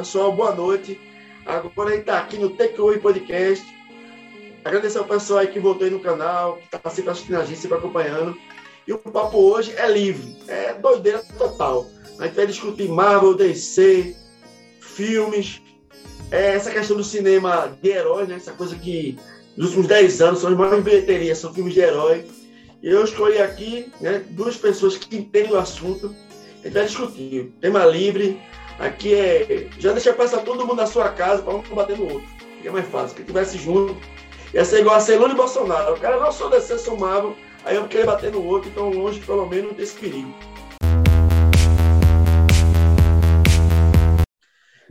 Pessoal, boa noite. Agora gente está aqui no Takeaway Podcast. Agradecer ao pessoal aí que voltou aí no canal, que está sempre assistindo a gente, sempre acompanhando. E o papo hoje é livre, é doideira total. A gente vai discutir Marvel, DC, filmes, é essa questão do cinema de heróis, né? essa coisa que nos últimos 10 anos são as maiores bilheterias, são filmes de herói. Eu escolhi aqui né, duas pessoas que entendem o assunto. A gente vai discutir. Tema livre. Aqui é. Já deixa passar todo mundo na sua casa para um bater no outro. Fica mais fácil. Quem tivesse junto. Ia ser igual a Celone e Bolsonaro. O cara não sou descer, sou Marvel. Aí eu querer bater no outro, então longe, pelo menos, desse perigo.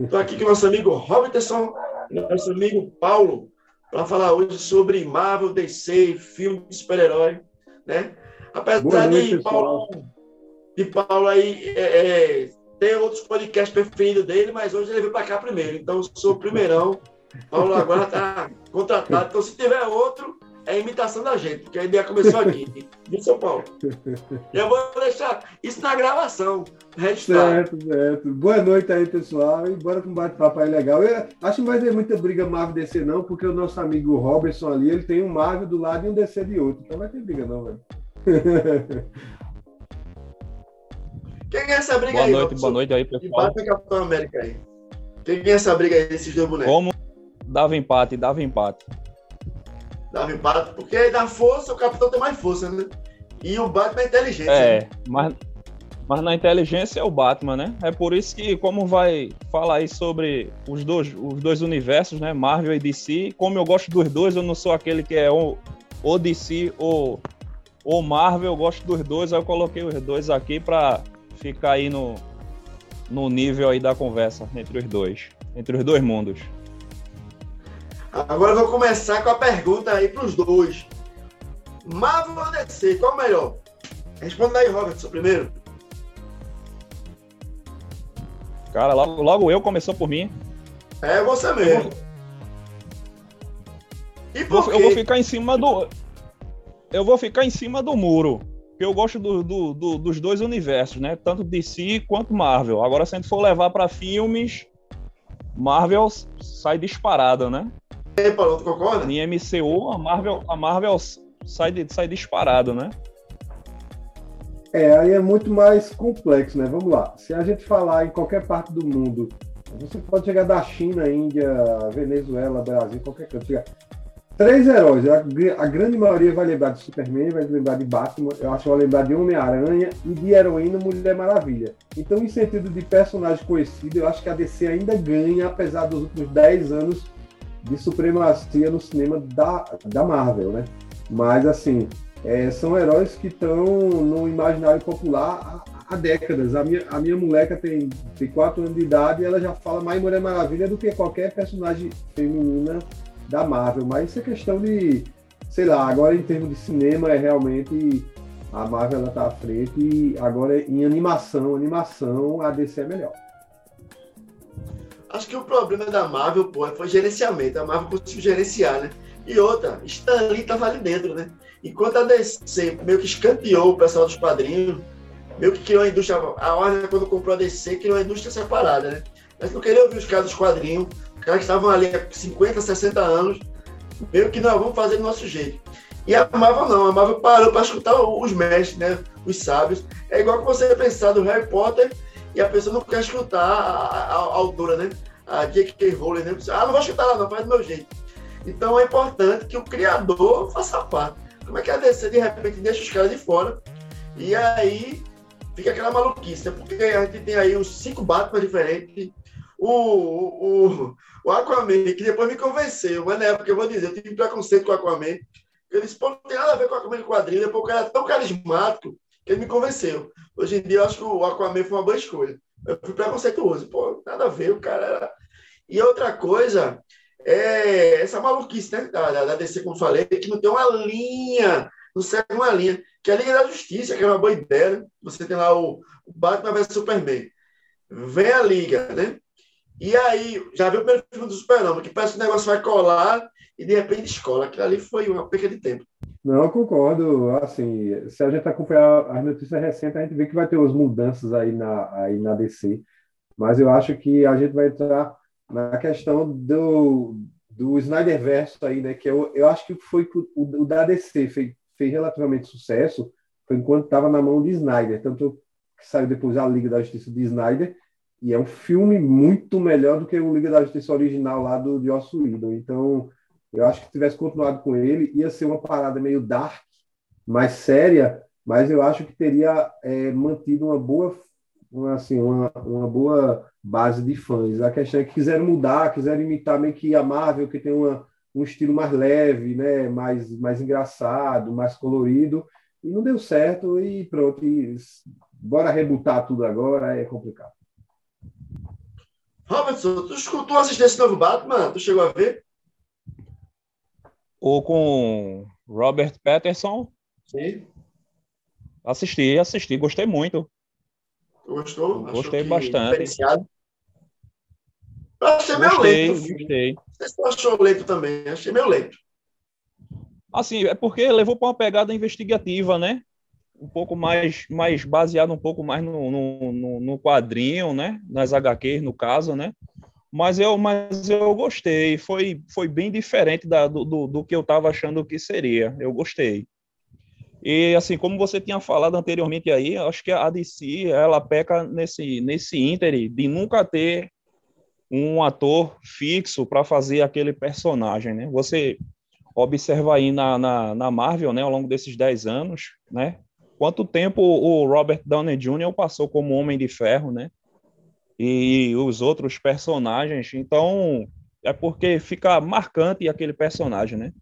Estou aqui com o nosso amigo Robertson nosso amigo Paulo para falar hoje sobre Marvel, DC, filme de super-herói, né? Apesar de Paulo, de Paulo aí é, é, ter outros podcasts preferidos dele, mas hoje ele veio para cá primeiro, então sou o primeirão. Paulo agora está contratado, então se tiver outro, é imitação da gente, porque a ideia começou aqui, de São Paulo. Eu vou deixar isso na gravação, registrado. Certo, certo. Boa noite aí, pessoal. E bora com um bate-papo aí legal. Eu acho que não vai ter muita briga Marvel DC, não, porque o nosso amigo Robertson ali, ele tem um Marvel do lado e um DC de outro. Então vai ter briga, não, velho. Quem é essa briga boa aí? Boa noite, boa noite aí, pessoal. Empate Capitão América aí. Quem é essa briga aí desses dois bonecos? Como dava empate, dava empate dava empate, porque da força o capitão tem mais força, né? E o Batman é inteligente. É, né? mas, mas na inteligência é o Batman, né? É por isso que, como vai falar aí sobre os dois, os dois universos, né? Marvel e DC, como eu gosto dos dois, eu não sou aquele que é o, o DC ou o Marvel, eu gosto dos dois, aí eu coloquei os dois aqui para ficar aí no, no nível aí da conversa entre os dois, entre os dois mundos. Agora eu vou começar com a pergunta aí para os dois. Marvel ou DC, qual é o melhor? Responda aí, Robertson, primeiro. Cara, logo, logo eu começou por mim. É você mesmo. E por eu, eu vou ficar em cima do. Eu vou ficar em cima do muro. Porque eu gosto do, do, do, dos dois universos, né? Tanto DC quanto Marvel. Agora, se a gente for levar para filmes, Marvel sai disparada, né? aí, Paulo, tu concorda? Em MCU, a Marvel, a Marvel sai, sai disparado, né? É, aí é muito mais complexo, né? Vamos lá. Se a gente falar em qualquer parte do mundo, você pode chegar da China, Índia, Venezuela, Brasil, qualquer canto. Chegar. Três heróis. A, a, grande maioria vai lembrar de Superman, vai lembrar de Batman, eu acho que vai lembrar de Homem-Aranha e de heroína Mulher Maravilha. Então, em sentido de personagem conhecido, eu acho que a DC ainda ganha, apesar dos últimos 10 anos de supremacia no cinema da, da Marvel, né? Mas, assim, é, são heróis que estão no imaginário popular há, há, décadas. A minha, a minha moleca tem, tem 4 anos de idade e ela já fala mais Mulher Maravilha do que qualquer personagem feminina da Marvel. Mas isso é questão de, sei lá, agora em termos de cinema é realmente a Marvel está à frente e agora em animação, animação a DC é melhor. Acho que o problema da Marvel, pô, foi gerenciamento. A Marvel conseguiu gerenciar, né? E outra, Stanley tava ali dentro, né? Enquanto a DC meio que escanteou o pessoal dos quadrinhos, meio que criou a indústria. A Warner, quando comprou a DC, criou a indústria separada, né? Mas não queria ouvir os caras dos quadrinhos, os caras que estavam ali há 50, 60 anos, meio que não, vamos fazer do nosso jeito. E a Marvel não, a Marvel parou para escutar os mestres, né? Os sábios. É igual que você pensar do Harry Potter e a pessoa não quer escutar a, a, a autora, né? A J.K. Rowling, né? Ah, não vou escutar lá, não, faz do meu jeito. Então é importante que o criador faça parte. Como é que a DC de repente deixa os caras de fora e aí fica aquela maluquice, né? Porque a gente tem aí uns cinco Batman diferentes. O, o, o Aquaman, que depois me convenceu, mas na época eu vou dizer, eu tive preconceito com o Aquaman. Eu disse, pô, não tem nada a ver com o Aquaman de quadrinho, depois o cara é tão carismático que ele me convenceu. Hoje em dia eu acho que o Aquaman foi uma boa escolha. Eu fui preconceituoso. Pô, nada a ver, o cara era. E outra coisa é essa maluquice, né? Da, da DC, como falei, que não tem uma linha, não segue uma linha. Que é a Liga da Justiça, que é uma boa ideia, né? Você tem lá o, o Batman vs Superman. Vem a Liga, né? E aí, já viu o primeiro filme do Super-Homem, que parece que o negócio vai colar e de repente escola. Aquilo ali foi uma perca de tempo. Não, concordo. Assim, se a gente acompanhar as notícias recentes, a gente vê que vai ter umas mudanças aí na, aí na DC. Mas eu acho que a gente vai entrar na questão do, do Snyderverse aí, né? Que eu, eu acho que foi o, o da DC fez, fez relativamente sucesso foi enquanto estava na mão de Snyder. Tanto que saiu depois a Liga da Justiça de Snyder, e é um filme muito melhor do que o Liga da Justiça original lá do Joss Whedon. Então, eu acho que se tivesse continuado com ele, ia ser uma parada meio dark, mais séria, mas eu acho que teria é, mantido uma boa, uma, assim, uma, uma boa base de fãs. A questão é que quiseram mudar, quiseram imitar meio que a Marvel, que tem uma, um estilo mais leve, né, mais, mais engraçado, mais colorido, e não deu certo, e pronto, e bora rebutar tudo agora, é complicado. Robertson, tu escutou assistir esse novo Batman? Tu chegou a ver? Ou com Robert Patterson? Sim. Assisti, assisti, gostei muito. Gostou? Gostei bastante. Eu achei meio gostei, lento. Gostei. Tu achou lento também. Achei meio lento. Assim, é porque levou para uma pegada investigativa, né? Um pouco mais, mais baseado um pouco mais no, no, no quadrinho, né? Nas HQs, no caso, né? Mas eu, mas eu gostei. Foi, foi bem diferente da, do, do, do que eu estava achando que seria. Eu gostei. E assim, como você tinha falado anteriormente aí, acho que a DC ela peca nesse nesse ínter de nunca ter um ator fixo para fazer aquele personagem, né? Você observa aí na, na, na, Marvel, né, ao longo desses 10 anos, né, quanto tempo o Robert Downey Jr. passou como Homem de Ferro, né, e os outros personagens, então é porque fica marcante aquele personagem, né,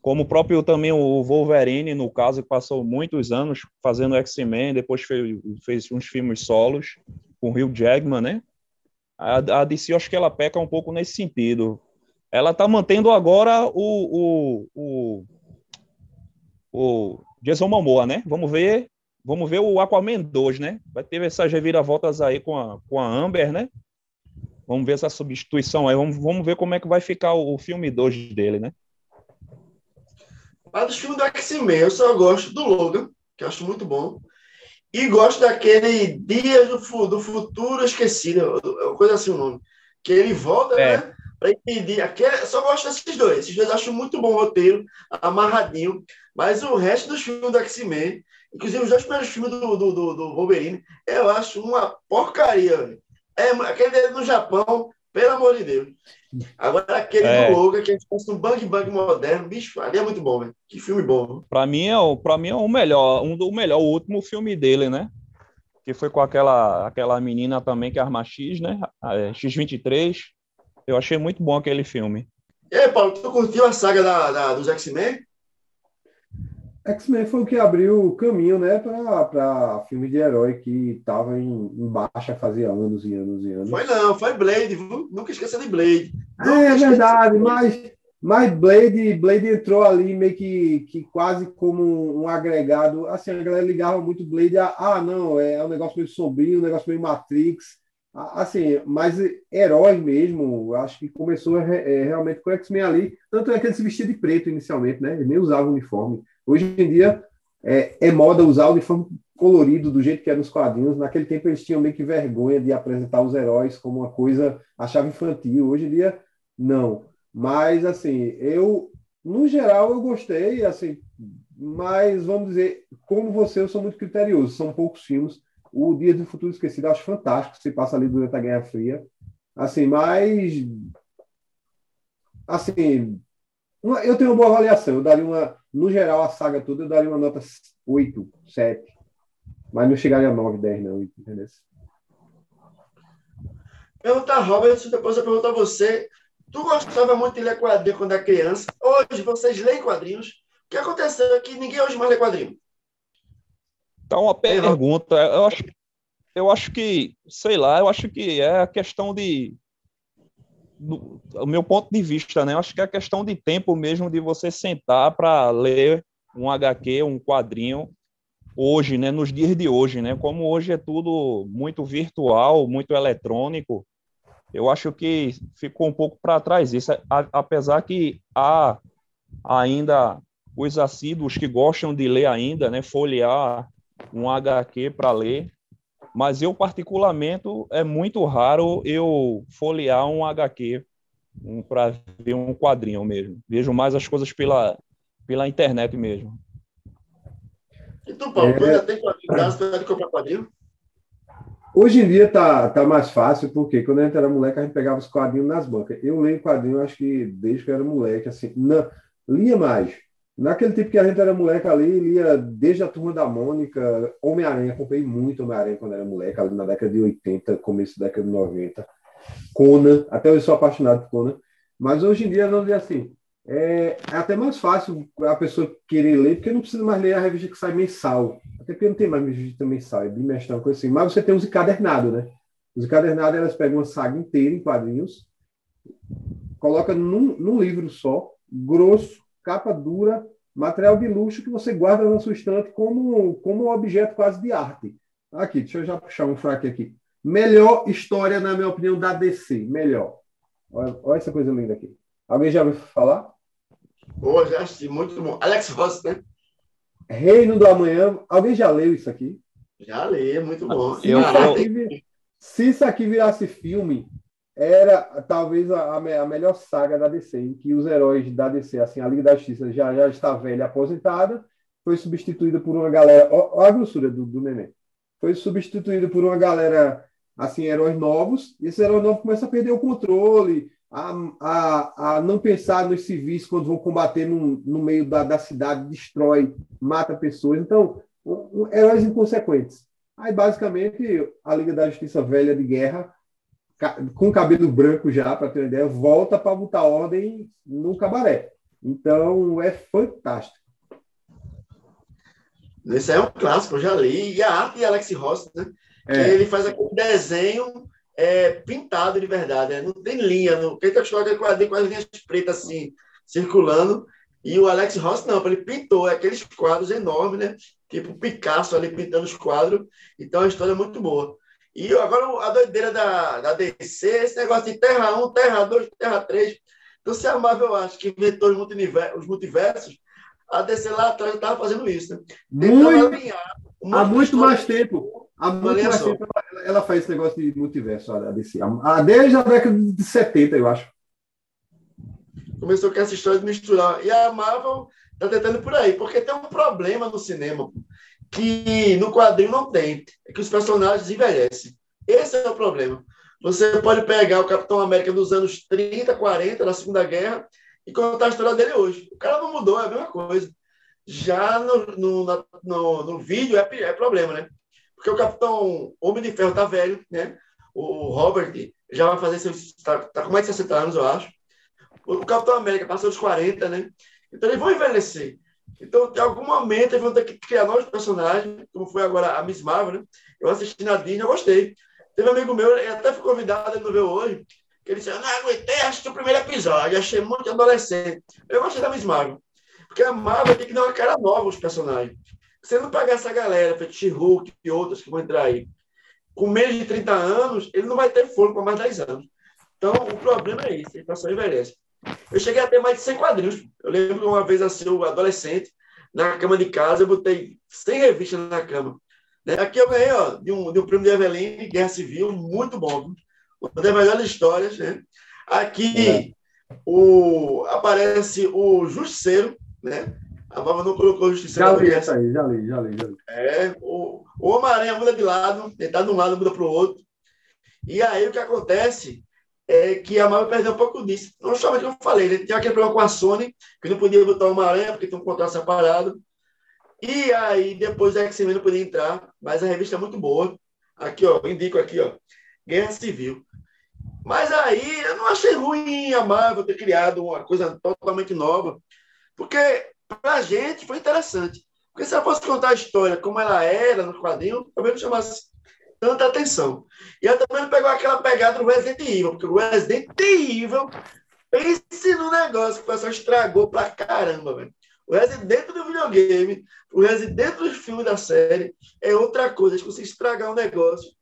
como o próprio também o Wolverine, no caso, que passou muitos anos fazendo X-Men, depois fez, fez uns filmes solos com o Hugh Jackman, né, a, a DC, acho que ela peca um pouco nesse sentido, ela está mantendo agora o, o, o, o Jason Momoa, né? Vamos ver, vamos ver o Aquaman 2, né? Vai ter essas reviravoltas aí com a, com a Amber, né? Vamos ver essa substituição aí, vamos, vamos ver como é que vai ficar o, o filme 2 dele, né? Mas dos filmes do X-Men, eu só gosto do Logan, que eu acho muito bom. E gosto daquele Dias do, do Futuro Esquecido, coisa assim o nome. Que ele volta, é. né? Para entender. Aquele, só gosto desses dois. Esses dois acho muito bom roteiro, amarradinho. Mas o resto dos filmes do X-Men, inclusive os dois primeiros filmes do, do, do, do Wolverine, eu acho uma porcaria. É, aquele dele no Japão, pelo amor de Deus. Agora aquele é. do Logan, que a gente faz um bang bang moderno, bicho, ali é muito bom, velho. Que filme bom. Para mim é o para mim é o melhor, um do melhor, o último filme dele, né? Que foi com aquela aquela menina também que é Arma X, né? É, X23. Eu achei muito bom aquele filme. E aí, Paulo, tu curtiu a saga da, da dos X-Men? X-Men foi o que abriu o caminho, né, para filme de herói que estava em, em, baixa fazia anos e anos e anos. Foi não, foi Blade, nunca esqueça de Blade. é, é verdade, mas, mas Blade, Blade entrou ali meio que, que quase como um agregado. Assim, a galera ligava muito Blade a, ah, não, é um negócio meio sombrio, um negócio meio Matrix. Assim, mas herói mesmo, acho que começou é, realmente com o X-Men ali. Tanto é que ele se vestia de preto inicialmente, né? Ele nem usava uniforme. Hoje em dia é, é, moda usar o uniforme colorido do jeito que era nos quadrinhos. Naquele tempo eles tinham meio que vergonha de apresentar os heróis como uma coisa, achava infantil. Hoje em dia, não. Mas, assim, eu, no geral, eu gostei, assim, mas vamos dizer, como você, eu sou muito criterioso. São poucos filmes o Dia do Futuro Esquecido acho fantástico, se passa ali durante a Guerra Fria. Assim, mas. Assim. Eu tenho uma boa avaliação. Eu daria uma. No geral, a saga toda, eu daria uma nota 8, 7. Mas não chegaria a 9, 10, não. Entendeu? Perguntar, Robert, depois eu pergunto a você. Tu gostava muito de ler quadrinhos quando era criança. Hoje vocês leem quadrinhos. O que aconteceu é que ninguém hoje mais lê quadrinho. Então, uma pergunta, eu acho, eu acho que, sei lá, eu acho que é a questão de. Do, o meu ponto de vista, né? Eu acho que é a questão de tempo mesmo de você sentar para ler um HQ, um quadrinho, hoje, né? Nos dias de hoje, né? Como hoje é tudo muito virtual, muito eletrônico, eu acho que ficou um pouco para trás isso, apesar que há ainda os assíduos que gostam de ler ainda, né? Folhear um HQ para ler. mas eu, particularmente, é muito raro eu folhear um HQ um, para ver um quadrinho mesmo. Vejo mais as coisas pela, pela internet mesmo. E tu, Paulo, é... tu ainda tem quadrinho em casa, tu de comprar quadrinho? Hoje em dia tá, tá mais fácil, porque quando a gente era moleque, a gente pegava os quadrinhos nas bancas. Eu leio quadrinho, acho que desde que eu era moleque, assim, não, lia mais. Naquele tipo que a gente era moleque ali, lia desde a Turma da Mônica, Homem-Aranha, comprei muito Homem-Aranha quando era moleque, ali na década de 80, começo da década de 90. Conan, até hoje sou apaixonado por Conan. Mas hoje em dia, não dizer assim, é, é, até mais fácil a pessoa querer ler, porque não precisa mais ler a revista que sai mensal. Até porque não tem mais revista mensal, é bimestrão, coisa assim. Mas você tem os encadernados, né? Os encadernados, elas pegam uma saga inteira em quadrinhos, coloca num, num livro só, grosso, capa dura, material de luxo que você guarda na sua estante como, como um objeto quase de arte. Aqui, deixa eu já puxar um fraque aqui. Melhor história, na minha opinião, da DC. Melhor. Olha, olha essa coisa linda aqui. Alguém já ouviu falar? Pô, já assisti, muito bom. Alex Ross, né? Reino do Amanhã. Alguém já leu isso aqui? Já li, muito bom. Eu, eu... Se isso aqui virasse filme, era talvez a, a, melhor saga da DC, em que os heróis da DC, assim, a Liga da Justiça já, já está velha, aposentada, foi substituída por uma galera. Olha a grossura do, do neném. Foi substituída por uma galera, assim, heróis novos, e esses heróis novos começam a perder o controle, a, a, a não pensar nos civis quando vão combater no, no meio da, da cidade, destrói, mata pessoas. Então, um, um, heróis inconsequentes. Aí, basicamente, a Liga da Justiça Velha de Guerra, com cabelo branco já, para ter uma ideia, volta para botar ordem no cabaré. Então, é fantástico. Esse é um clássico, eu já li. E a arte de Alex Ross, né? É. Que ele faz aquele desenho é, pintado de verdade, né? não tem linha. Não, quem está acostumado quadrinho com as linhas pretas assim, circulando. E o Alex Ross, não, ele pintou aqueles quadros enormes, né? Tipo Picasso ali pintando os quadros. Então a história é muito boa. E agora a doideira da, da DC, esse negócio de Terra 1, Terra 2, Terra 3. Então, se a Marvel, eu acho, que inventou os multiversos, os multiversos a DC lá atrás estava fazendo isso. Né? Muito, alinhar, há muito mais tempo. Há muito mais tempo ela, ela, faz esse negócio de multiverso, a DC. Desde a década de 70, eu acho. Começou com essa história de misturar. E a Marvel está tentando por aí, porque tem um problema no cinema que no quadrinho não tem, é que os personagens envelhecem. Esse é o problema. Você pode pegar o Capitão América dos anos 30, 40, da Segunda Guerra, e contar a história dele hoje. O cara não mudou, é a mesma coisa. Já no, no, no, no vídeo é, é problema, né? Porque o Capitão Homem de Ferro tá velho, né? O Robert já vai fazer seus. Tá, tá com mais de 60 anos, eu acho. O Capitão América passou dos 40, né? Então eles vão envelhecer. Então, em algum momento, eles vão ter que criar novos personagens, como foi agora a Miss Marvel, né? Eu assisti na Disney, eu gostei. Teve um amigo meu, ele até foi convidado, ele não veio hoje, que ele disse, eu não aguentei, que o primeiro episódio, achei muito adolescente. Eu gostei da Miss Marvel. Porque a Marvel tem que dar uma cara nova aos personagens. Você não pagar essa galera, She-Hulk e outras que vão entrar aí, com menos de 30 anos, ele não vai ter fôlego para mais 10 anos. Então, o problema é isso, a inflação envelhece. Eu cheguei a ter mais de 100 quadrinhos. Eu lembro uma vez, assim, eu adolescente, na cama de casa, eu botei 100 revistas na cama. Né? Aqui eu ganhei ó, de, um, de um prêmio de Eveline, Guerra Civil, muito bom uma das melhores histórias. Né? Aqui é. o, aparece o Justiceiro, né? A Baba não colocou o Justiceiro. Já li essa aí, já li, já li, já li. É, o, o Homem-Aranha muda de lado, ele está de um lado, muda para o outro. E aí o que acontece é que a Marvel perdeu um pouco disso. Não somente como eu falei, ele tinha aquele problema com a Sony, que não podia botar o Homem-Aranha porque tem um contrato separado. E aí depois a X-Men não podia entrar, mas a revista é muito boa. Aqui, ó, indico aqui, ó. Guerra Civil. Mas aí eu não achei ruim a Marvel ter criado uma coisa totalmente nova, porque para a gente foi interessante. Porque se eu fosse contar a história como ela era no quadrinho, talvez não chamasse tanta atenção. E ela também pegou aquela pegada do Resident Evil, porque o Resident Evil, pense no negócio que o pessoal estragou pra caramba, velho. O Resident do videogame, o Resident dos filmes da série, é outra coisa. Se você estragar um negócio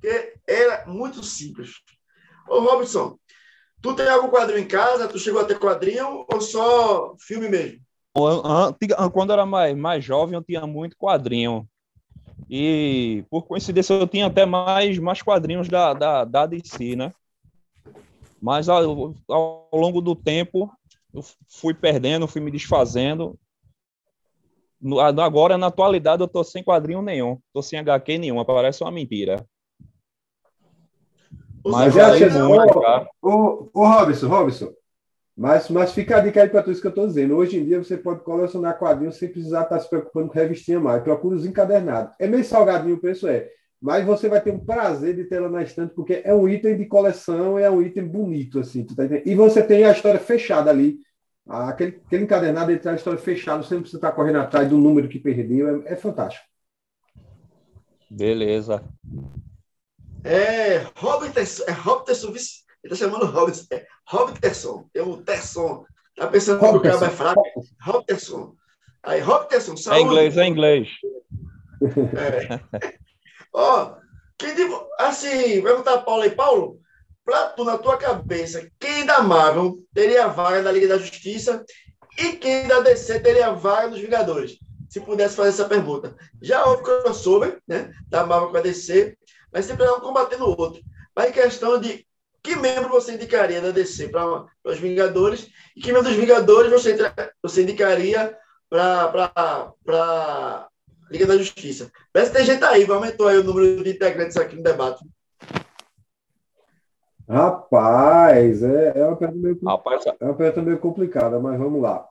que era muito simples. Ô, Robson, tu tem algum quadrinho em casa? Tu chegou a ter quadrinho ou só filme mesmo? Quando eu era mais, mais jovem, eu tinha muito quadrinho. E, por coincidência, eu tinha até mais, mais quadrinhos da, da, da DC, né? Mas ao, ao longo do tempo, eu fui perdendo, fui me desfazendo. Agora, na atualidade, eu tô sem quadrinho nenhum. Tô sem HQ nenhuma, parece uma mentira. Mas já chegou. Ô, ô, Robson, Robson. Mas, mas fica a dica aí para tudo isso que eu estou dizendo. Hoje em dia você pode colecionar quadrinhos sem precisar estar tá se preocupando com revistinha mais. Procura os encadernados. É meio salgadinho o preço, é. Mas você vai ter um prazer de ter ela na estante, porque é um item de coleção, é um item bonito, assim. Tá e você tem a história fechada ali. Aquele, aquele encadernado, ele traz a história fechada, você não precisa estar correndo atrás do número que perdeu. É, é fantástico. Beleza. É Robertson, é Robertson, ele está chamando Robertson, é Robertson, tem um Terson. Tá pensando que o cara é fraco? Robertson. Aí, Robertson, é saúde. É inglês, é inglês. É. Ó, quem, assim, vai perguntar Paulo aí, Paulo, pra tu, na tua cabeça, quem da Marvel teria vaga da Liga da Justiça e quem da DC teria vaga dos Vingadores? Se pudesse fazer essa pergunta. Já houve crossover, né, da Marvel com a DC, mas sempre é um combatendo o outro. Mas em questão de que membro você indicaria da DC para os Vingadores e que membro dos Vingadores você, você indicaria para Liga da Justiça. Parece que tem gente aí, aumentou aí o número de integrantes aqui no debate. Rapaz, é, é, uma pergunta meio, Rapaz, é uma pergunta meio complicada, mas vamos lá.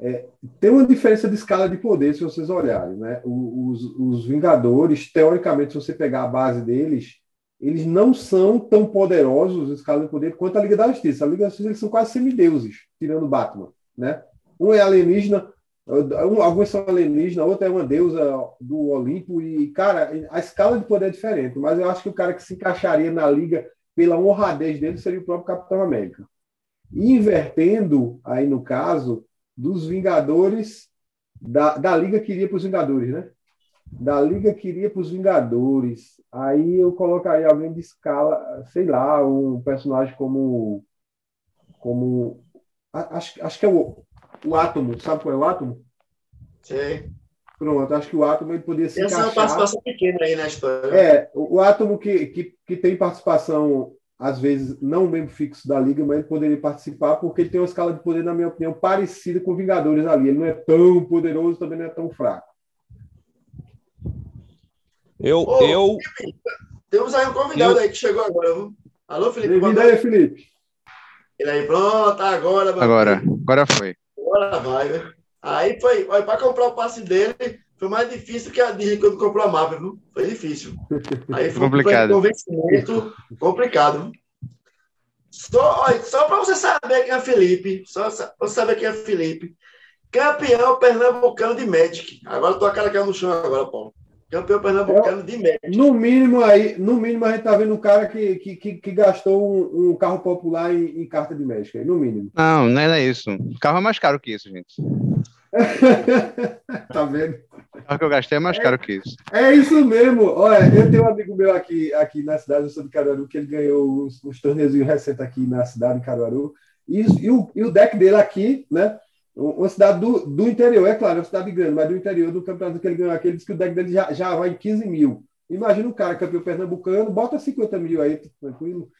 É, tem uma diferença de escala de poder, se vocês olharem. Né? Os, os Vingadores, teoricamente, se você pegar a base deles, eles não são tão poderosos em escala de poder quanto a Liga da Justiça. A Liga da Justiça eles são quase semideuses, tirando Batman. Né? Um é alienígena, alguns são alienígenas, outra é uma deusa do Olimpo. E, cara, a escala de poder é diferente, mas eu acho que o cara que se encaixaria na Liga pela honradez dele seria o próprio Capitão América. Invertendo, aí no caso, dos Vingadores, da, da Liga que iria para os Vingadores, né? Da Liga que iria para os Vingadores. Aí eu colocaria alguém de escala, sei lá, um personagem como. como acho, acho que é o, o Átomo. Sabe qual é o Átomo? Sim. Pronto, acho que o Átomo ele podia se Essa encaixar... é uma participação pequena aí na história. É, o, o Átomo que, que, que tem participação às vezes não membro fixo da liga, mas ele poderia participar porque ele tem uma escala de poder, na minha opinião, parecida com Vingadores ali. Ele não é tão poderoso, também não é tão fraco. Eu, Ô, eu... Temos aí um convidado eu... aí que chegou agora. Viu? Alô, Felipe. Bem-vindo aí, Felipe. Ele aí, pronto, agora. Agora, agora foi. Agora vai, né? Aí foi, para comprar o passe dele, foi mais difícil que a Disney quando comprou a Marvel, viu? Foi difícil. Aí foi complicado. um convencimento complicado. Só, só para você saber quem é Felipe, só para você saber quem é Felipe. Campeão pernambucano de Magic. Agora tô a cara aqui no chão agora, Paulo. Campeão pernambucano de Magic. No mínimo aí, no mínimo a gente tá vendo um cara que, que, que, que gastou um, um, carro popular em, em, carta de Magic, no mínimo. Não, não é isso. O carro é mais caro que isso, gente. tá vendo? O que eu gastei é mais caro que isso. É isso mesmo. Olha, eu tenho um amigo meu aqui, aqui na cidade, eu sou de Caruaru, que ele ganhou uns, uns torneios recentes aqui na cidade de Caruaru. E, e, o, e o deck dele aqui, né? Uma cidade do, do interior, é claro, é uma cidade grande, mas do interior do campeonato que ele ganhou aqui, ele disse que o deck dele já, já vai em 15 mil. Imagina um cara campeão pernambucano, bota 50 mil aí, tranquilo.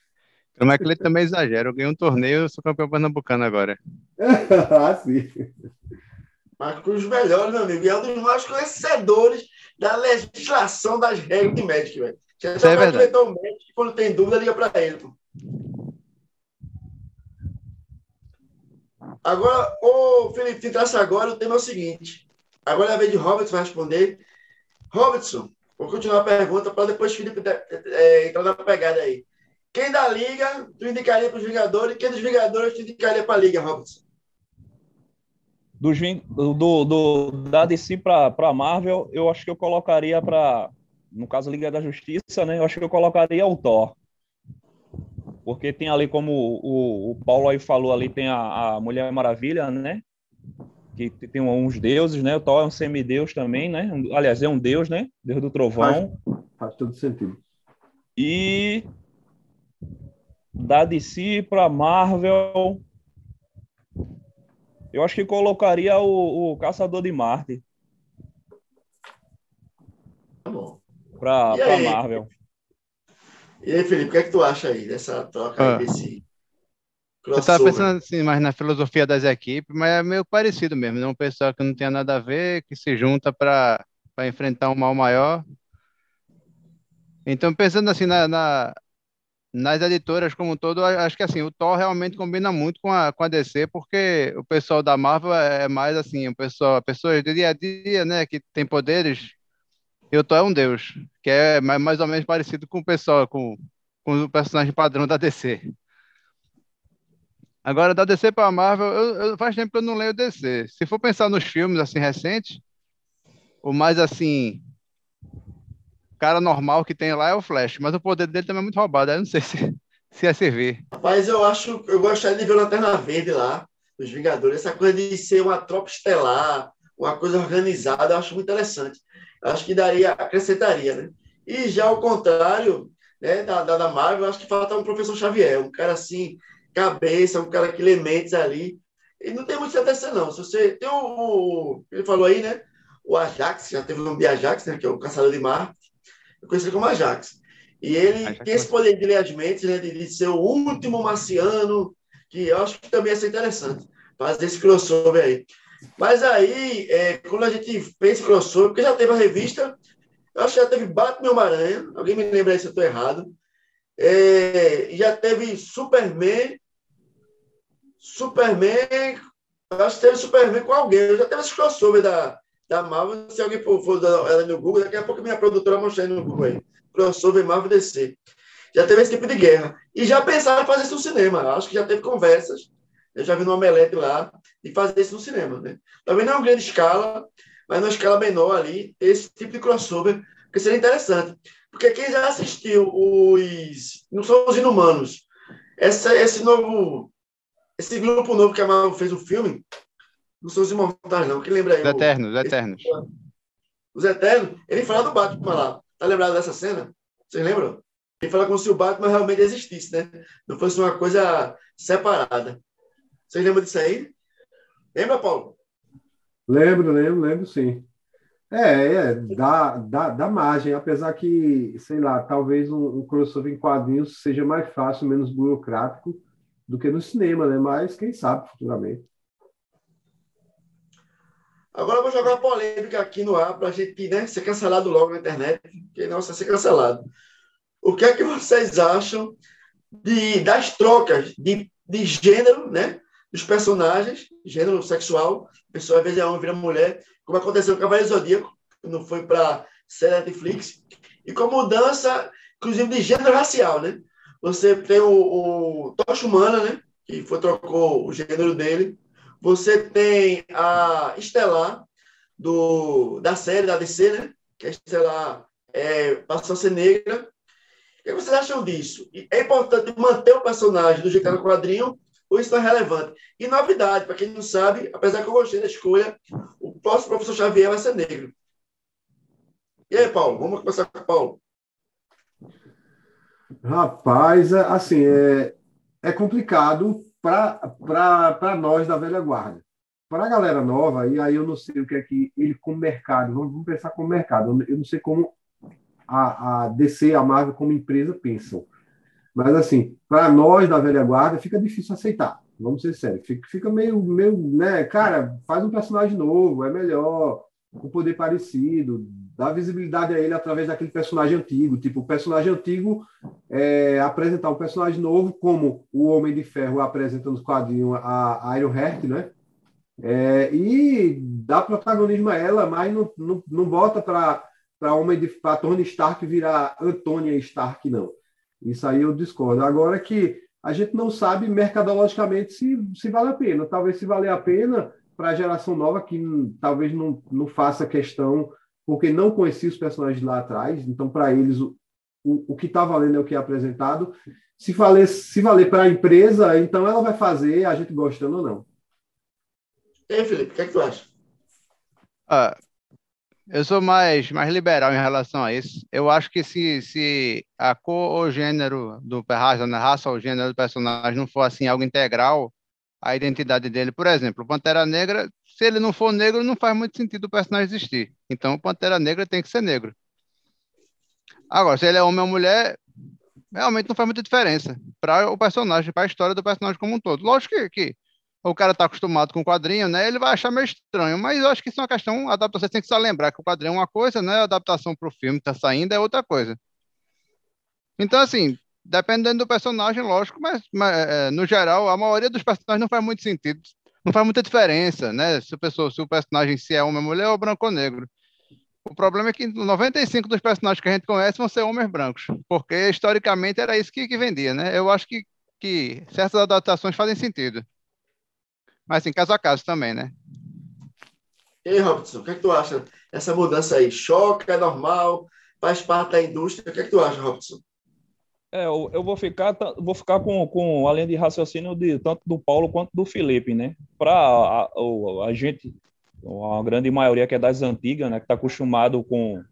Como é que ele também exagera? Eu ganhei um torneio, eu sou campeão pernambucano agora. ah, sim. Mas com os melhores, meu amigo. E é um dos maiores conhecedores da legislação das regras de Magic, velho. Já é verdade. o Magic, quando tem dúvida, liga para ele. Pô. Agora, ô Felipe, te traça agora o tema é o seguinte. Agora é a vez de Robertson responder. Robertson, vou continuar a pergunta para depois Felipe é, entrar na pegada aí. Quem da Liga tu indicaria para os Vingadores? Quem dos Vingadores tu indicaria para a Liga, Robertson? do, do, da DC para Marvel, eu acho que eu colocaria para, no caso Liga da Justiça, né? Eu acho que eu colocaria o Thor. Porque tem ali, como o, o Paulo aí falou, ali tem a, a Mulher Maravilha, né? Que tem uns deuses, né? O Thor é um semideus também, né? Aliás, é um deus, né? Deus do trovão. Faz, faz todo sentido. E da DC para Marvel, eu acho que colocaria o, o Caçador de Marte. Tá para a Marvel. E aí, Felipe, o que é que tu acha aí dessa troca ah. aí, desse eu estava pensando assim, mais na filosofia das equipes, mas é meio parecido mesmo, né? Um pessoal que não tem nada a ver, que se junta para enfrentar um mal maior. Então, pensando assim na, na, nas editoras como um todo, acho que assim, o Thor realmente combina muito com a, com a DC, porque o pessoal da Marvel é mais assim, o pessoal, pessoas do dia a dia, né, que tem poderes, e o Thor é um deus, que é mais, ou menos parecido com o pessoal, com, com o personagem padrão da DC. Agora, da DC para Marvel, eu, eu, faz tempo que eu não leio DC. Se for pensar nos filmes assim recentes, o mais assim cara normal que tem lá é o Flash, mas o poder dele também é muito roubado. Eu não sei se, se é servir. Rapaz, eu acho, eu gostaria de ver o Lanterna Verde lá, os Vingadores, essa coisa de ser uma tropa estelar, uma coisa organizada, eu acho muito interessante. Acho que daria, acrescentaria, né? E já ao contrário, né, da, da, Marvel, acho que falta um professor Xavier, um cara assim, cabeça, um cara que lê mentes ali. E não tem muito certeza, não. Se você tem o, o, Ele falou aí, né? O Ajax, já teve o nome de Ajax, né? Que é o caçador de Marte. Eu conheci ele como Ajax. E ele Ajax tem esse poder de ler as mentes, né? De, de ser o último marciano, que eu acho que também ia ser interessante. Fazer esse crossover aí. Mas aí, é, quando a gente pensa em crossover, porque já teve a revista, eu acho que já teve Batman Homem-Aranha. Alguém me lembra aí se eu estou errado. É, já teve Superman Superman. Acho que teve Superman com alguém. Já teve esse crossover da, da Marvel. Se alguém for, for ela no Google, daqui a pouco minha produtora mostra aí no Google aí. Crossover Marvel DC. Já teve esse tipo de guerra. E já pensaram em fazer isso no cinema. Acho que já teve conversas. Eu já vi no Omelete lá, de fazer isso no cinema. Né? Talvez não em grande escala, mas numa escala menor ali, esse tipo de crossover, que seria interessante. Porque quem já assistiu os. Não são os inumanos. Essa, esse novo esse grupo novo que a Marvel fez o filme, não são os Imortais, não. Quem lembra aí? Os Eternos, os Eternos. Os Eternos, ele fala do Batman lá. Tá lembrado dessa cena? Vocês lembram? Ele fala como se o Batman realmente existisse, né? Não fosse uma coisa separada. Vocês lembram disso aí? Lembra, Paulo? Lembro, lembro, lembro sim. É, é dá, dá, dá margem, apesar que, sei lá, talvez um, um crossover em quadrinhos seja mais fácil, menos burocrático, do que no cinema, né? Mas quem sabe futuramente. Agora eu vou jogar polêmica aqui no ar para a gente né, ser cancelado logo na internet, que não ser cancelado. O que é que vocês acham de, das trocas de, de gênero, né? Dos personagens, gênero sexual, a pessoa às vezes é homem, vira mulher, como aconteceu com Cavaleiro Zodíaco, quando foi para série Netflix, e com mudança, inclusive, de gênero racial, né? Você tem o, o Tocha Humana, né? Que foi, trocou o gênero dele. Você tem a Estelar, do, da série da DC, né? Que a Estelar é, passou a ser negra. O que vocês acham disso? É importante manter o personagem do jeito que tá no quadrinho ou isso não é relevante? E novidade, para quem não sabe, apesar que eu gostei da escolha, o próximo professor Xavier vai ser negro. E aí, Paulo? Vamos começar com o Paulo. Rapaz, é, assim, é, é complicado para nós da velha guarda. Para a galera nova, e aí eu não sei o que é que ele, como mercado, vamos, pensar como mercado, eu não sei como a, a DC, a Marvel, como empresa, pensam. Mas, assim, para nós da velha guarda, fica difícil aceitar. Vamos ser sérios. Fica, fica meio, meio, né? Cara, faz um personagem novo, é melhor, com poder parecido, dar visibilidade a ele através daquele personagem antigo. Tipo, o personagem antigo é, apresentar um personagem novo, como o Homem de Ferro apresenta nos quadrinhos a, Iron Heart, né? É, e dá protagonismo a ela, mas não, não, não bota para Homem de para Tony Stark virar Antônia Stark, não. Isso aí eu discordo. Agora que a gente não sabe mercadologicamente se, se vale a pena. Talvez se valer a pena para a geração nova que talvez não, não faça questão porque não conhecia os personagens lá atrás, então para eles o, o, o que está valendo é o que é apresentado. Se valer, se valer para a empresa, então ela vai fazer, a gente gostando ou não. E aí, Felipe, o que, é que tu acha? Ah, eu sou mais, mais liberal em relação a isso. Eu acho que se, se a cor ou gênero do raça, né, raça ou gênero do personagem não for assim algo integral à identidade dele, por exemplo, Pantera Negra se ele não for negro, não faz muito sentido o personagem existir. Então, o Pantera Negra tem que ser negro. Agora, se ele é homem ou mulher, realmente não faz muita diferença para o personagem, para a história do personagem como um todo. Lógico que, que o cara está acostumado com o quadrinho, né? Ele vai achar meio estranho, mas eu acho que isso é uma questão, a adaptação, você tem que só lembrar que o quadrinho é uma coisa, né? A adaptação para o filme que está saindo é outra coisa. Então, assim, dependendo do personagem, lógico, mas, mas é, no geral, a maioria dos personagens não faz muito sentido, não faz muita diferença, né? Se, pessoa, se o personagem se é homem, mulher ou branco ou negro. O problema é que 95 dos personagens que a gente conhece vão ser homens brancos, porque historicamente era isso que, que vendia, né? Eu acho que, que certas adaptações fazem sentido. Mas assim, caso a caso também, né? E aí, Robson, o que, é que tu acha? Essa mudança aí, choca, é normal, faz parte da indústria, o que, é que tu acha, Robson? É, eu, eu vou ficar, vou ficar com, com a linha de raciocínio de tanto do Paulo quanto do Felipe, né? Para a, a, a, gente, a grande maioria que é das antigas, né? Que está acostumado com,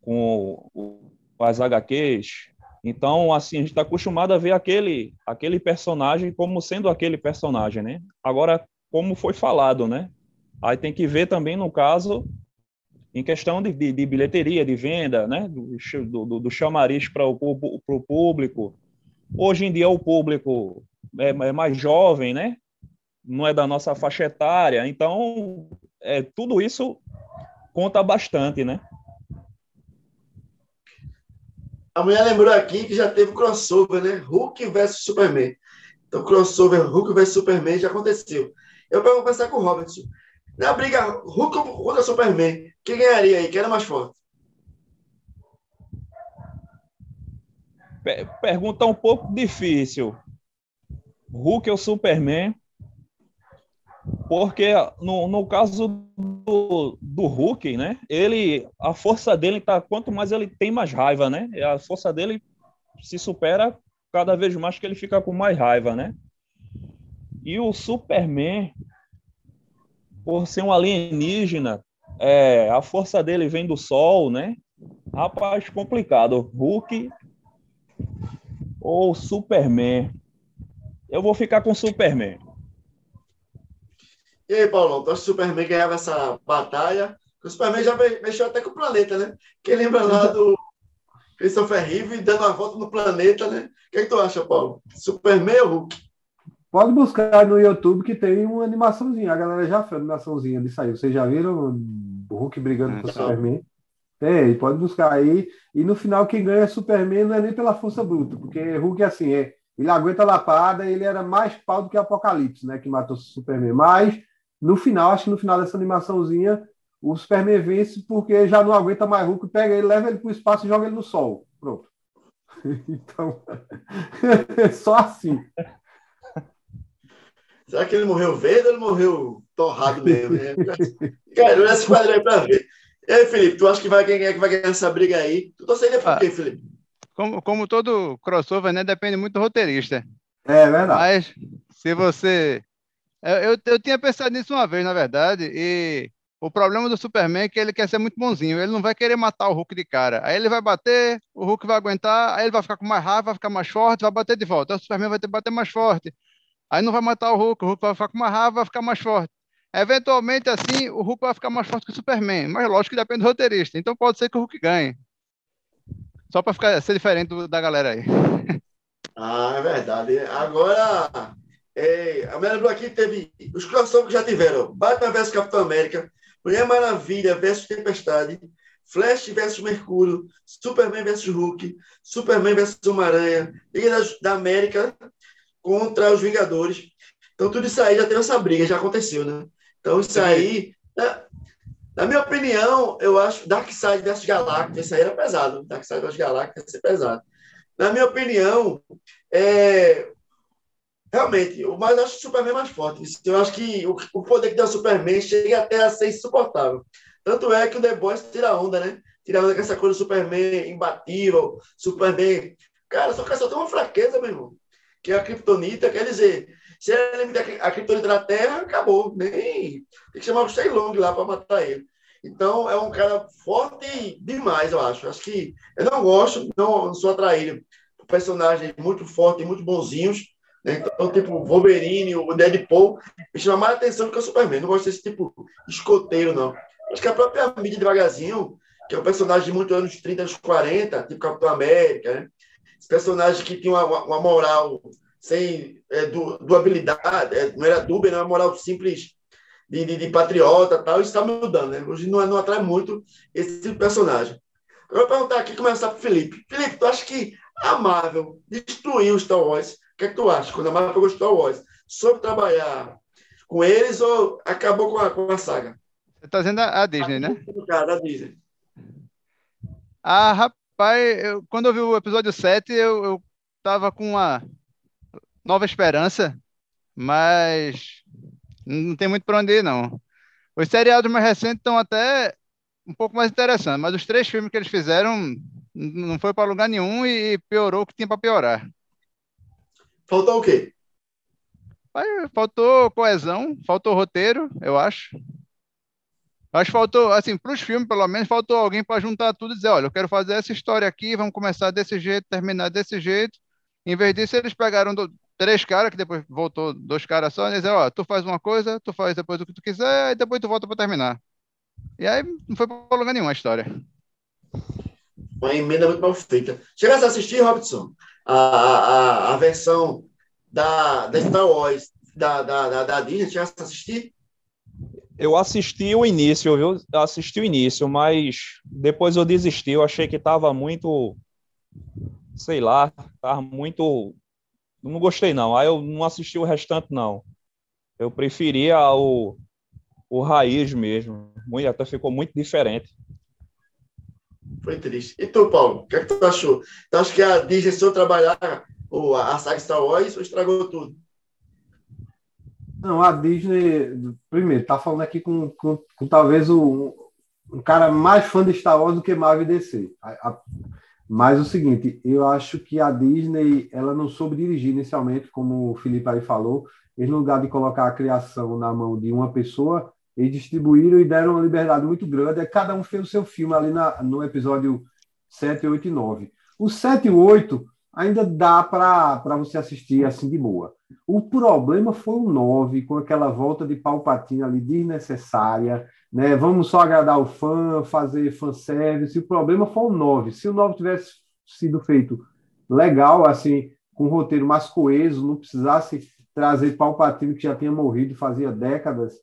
com as HQs, então, assim, a gente está acostumado a ver aquele, aquele personagem como sendo aquele personagem, né? Agora, como foi falado, né? Aí tem que ver também, no caso, em questão de, de, de bilheteria, de venda, né? Do, do, do chamariz para o público. Hoje em dia, o público é, é, mais jovem, né? Não é da nossa faixa etária. Então, é, tudo isso conta bastante, né? A mulher lembrou aqui que já teve crossover, né? Hulk versus Superman. Então, crossover Hulk versus Superman já aconteceu. Eu vou conversar com o Robertson. Na briga Hulk contra Superman, quem ganharia aí? Quem era mais forte? Pergunta um pouco difícil. Hulk ou Superman? Porque no, no caso do, do Hulk, né? Ele, a força dele tá quanto mais ele tem mais raiva, né? A força dele se supera cada vez mais que ele fica com mais raiva, né? E o Superman, por ser um alienígena, é, a força dele vem do Sol, né? Rapaz, complicado. Hulk ou Superman? Eu vou ficar com Superman. E aí, Paulão, tu acha que o Superman ganhava essa batalha? O Superman já mexeu até com o planeta, né? Quem lembra lá do Christopher Reeve dando uma volta no planeta, né? O que, é que tu acha, Paulo? Superman ou Hulk? Pode buscar no YouTube que tem uma animaçãozinha. A galera já fez animaçãozinha disso aí. Vocês já viram o Hulk brigando com o Superman? Tem, pode buscar aí. E no final, quem ganha é Superman não é nem pela força bruta, porque Hulk, assim, é, ele aguenta a lapada, ele era mais pau do que Apocalipse, né? Que matou o Superman. Mas no final, acho que no final dessa animaçãozinha, o Superman vence porque já não aguenta mais Hulk, pega ele, leva ele para o espaço e joga ele no sol. Pronto. Então, é só assim. Será que ele morreu verde ou ele morreu torrado mesmo? Cara, olha esse quadro aí para ver. E aí, Felipe, tu acha que vai, quem é que vai ganhar essa briga aí? Tu torcendo por ah, quê, Felipe? Como, como todo crossover, né? Depende muito do roteirista. É verdade. Mas se você eu, eu tinha pensado nisso uma vez, na verdade, e o problema do Superman é que ele quer ser muito bonzinho, ele não vai querer matar o Hulk de cara. Aí ele vai bater, o Hulk vai aguentar, aí ele vai ficar com mais raiva, vai ficar mais forte, vai bater de volta. Aí o Superman vai ter que bater mais forte. Aí não vai matar o Hulk, o Hulk vai ficar com mais raiva, vai ficar mais forte. Eventualmente, assim, o Hulk vai ficar mais forte que o Superman, mas lógico que depende do roteirista. Então pode ser que o Hulk ganhe. Só para ficar ser diferente do, da galera aí. Ah, é verdade. Agora, é, a Mera aqui teve os crossovers que já tiveram: Batman vs Capitão América, Mulher Maravilha vs Tempestade, Flash vs Mercúrio, Superman vs Hulk, Superman vs Homem-Aranha, Liga da, América contra os Vingadores. Então, tudo isso aí já teve essa briga, já aconteceu, né? Então, isso aí, na, na minha opinião, eu acho Darkseid vs Galactus, isso aí era pesado. Darkseid vs Galactus ia ser pesado. Na minha opinião, é, Realmente, o mais acho o Superman mais forte. Eu acho que o, poder que dá o Superman chega até a ser insuportável. Tanto é que o The Boys tira onda, né? Tira onda com essa coisa do Superman imbatível, Superman. Cara, só que só tem uma fraqueza, meu irmão. Que é a Kryptonita, quer dizer, se ele limita a Kryptonita da Terra, acabou. Nem. Tem que chamar o Shenlong lá para matar ele. Então, é um cara forte demais, eu acho. Acho que eu não gosto, não, não sou atraído por personagens muito fortes, muito bonzinhos então, tipo, Wolverine, o Deadpool, me chama mais atenção do que o Superman. Não gosto desse tipo escoteiro, não. Acho que a própria mídia devagarzinho que é um personagem muito anos 30, anos 40, tipo Capitão América, né? Esse personagem que tinha uma, uma moral sem é, du, duabilidade, é, não era dúbia, era uma moral simples de, de, de patriota tal, isso está mudando, né? Hoje não, não atrai muito esse tipo de personagem. Agora, vou perguntar aqui, começar para Felipe. Felipe, tu acha que a Marvel destruiu Star Wars? O que é que tu acha? Quando a Marvel pegou Star Wars, soube trabalhar com eles ou acabou com a, com a saga? Você está dizendo a, a Disney, né? Cara, a Disney. Ah, rapaz, eu, quando eu vi o episódio 7, eu, eu tava com uma nova esperança, mas não tem muito para onde ir, não. Os seriados mais recentes estão até um pouco mais interessantes, mas os três filmes que eles fizeram não foi para lugar nenhum e piorou o que tinha para piorar. Faltou o quê? Faltou coesão, faltou roteiro, eu acho. Acho que faltou, assim, para os filmes, pelo menos, faltou alguém para juntar tudo e dizer: olha, eu quero fazer essa história aqui, vamos começar desse jeito, terminar desse jeito. Em vez disso, eles pegaram do, três caras, que depois voltou dois caras só, e dizer: ó, tu faz uma coisa, tu faz depois o que tu quiser, e depois tu volta para terminar. E aí não foi para lugar nenhum a história. Uma emenda muito mal feita. Chegasse a assistir, Robson, a, a, a versão da, da Star Wars da, da, da, da Disney, chegasse a assistir? Eu assisti o início, viu? Assisti o início, mas depois eu desisti. Eu achei que estava muito, sei lá, estava muito. Não gostei não. Aí eu não assisti o restante não. Eu preferia o, o raiz mesmo. Muito, até ficou muito diferente. Foi triste. E tu, Paulo, o que, é que tu achou? Tu acha que a Disney soube trabalhar o, a saga Star Wars ou estragou tudo? Não, a Disney, primeiro, tá falando aqui com, com, com talvez o, um cara mais fã de Star Wars do que Marvel e DC. A, a, mas o seguinte, eu acho que a Disney ela não soube dirigir inicialmente, como o Felipe aí falou, em lugar de colocar a criação na mão de uma pessoa, eles distribuíram e deram uma liberdade muito grande. Cada um fez o seu filme ali na, no episódio 7, 8 e 9. O 7 e 8 ainda dá para você assistir assim de boa. O problema foi o 9, com aquela volta de Palpatine ali desnecessária, né? Vamos só agradar o fã, fazer fanservice. O problema foi o 9. Se o 9 tivesse sido feito legal, assim, com um roteiro mais coeso, não precisasse trazer Palpatine que já tinha morrido fazia décadas,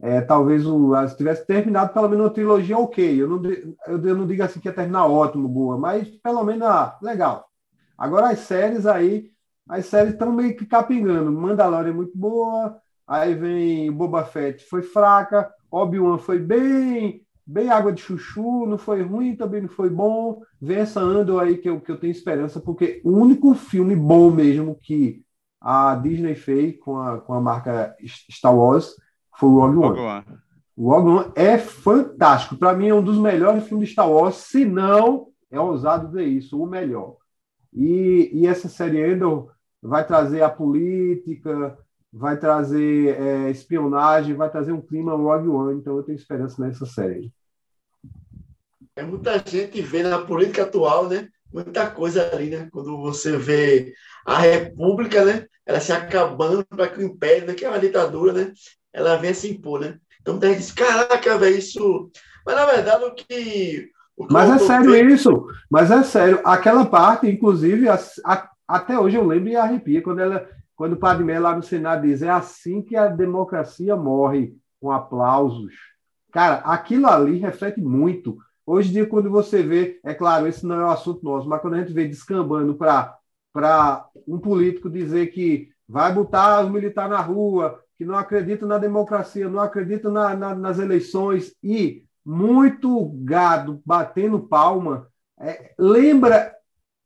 é, talvez o, se tivesse terminado pelo menos uma trilogia ok. Eu não, eu, eu não digo assim que ia terminar ótimo, boa, mas pelo menos ah, legal. Agora as séries aí, as séries estão meio que capingando. Mandalorian é muito boa, aí vem Boba Fett foi fraca, Obi-Wan foi bem, bem água de chuchu, não foi ruim, também não foi bom. Vem essa Andor aí que eu, que eu tenho esperança, porque o único filme bom mesmo que a Disney fez com a, com a marca Star Wars foi o Rogue One. One. O Rogue One é fantástico. Para mim, é um dos melhores filmes de Star Wars, se não é ousado dizer isso, o melhor. E, e essa série Endor vai trazer a política, vai trazer é, espionagem, vai trazer um clima Rogue One, então eu tenho esperança nessa série. É muita gente vê na política atual, né? Muita coisa ali, né? Quando você vê a República, né? Ela se acabando para que o Império, né? que é uma ditadura, né? Ela venha se impor, né? Então gente diz, caraca, velho, isso... Mas, na verdade, o que mas é sério isso, mas é sério. Aquela parte, inclusive, a, a, até hoje eu lembro e arrepia quando ela, quando o Padmé lá no Senado diz é assim que a democracia morre, com aplausos. Cara, aquilo ali reflete muito. Hoje em dia, quando você vê, é claro, esse não é o assunto nosso, mas quando a gente vê descambando para um político dizer que vai botar os militares na rua, que não acredita na democracia, não acredita na, na, nas eleições e muito gado batendo palma, é, lembra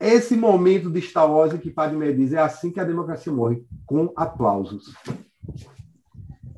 esse momento de Star Wars que Padmé diz, é assim que a democracia morre, com aplausos.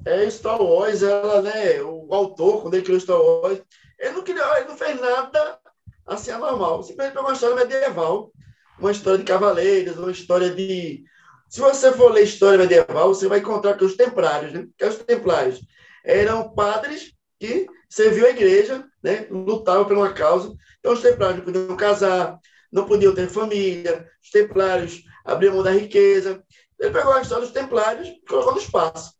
É, Star Wars, ela, né, o autor, quando ele criou Star Wars, ele não, ele não fez nada assim anormal, simplesmente uma história medieval, uma história de cavaleiros, uma história de... Se você for ler história medieval, você vai encontrar que os templários, né, que os templários eram padres que serviu a igreja, né? lutavam por uma causa. Então, os templários não podiam casar, não podiam ter família, os templários abriam mão da riqueza. Ele pegou a história dos templários e colocou no espaço.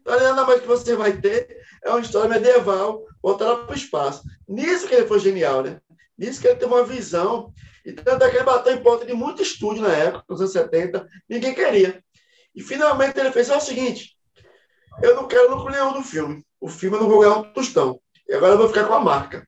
Então, nada mais que você vai ter é uma história medieval voltada para o espaço. Nisso que ele foi genial, né? Nisso que ele tem uma visão. E tanto é que ele bateu em porta de muito estúdio na época, nos anos 70, ninguém queria. E finalmente ele fez o seguinte: eu não quero lucro nenhum do filme. O filme eu não vou ganhar um tostão. E agora eu vou ficar com a marca.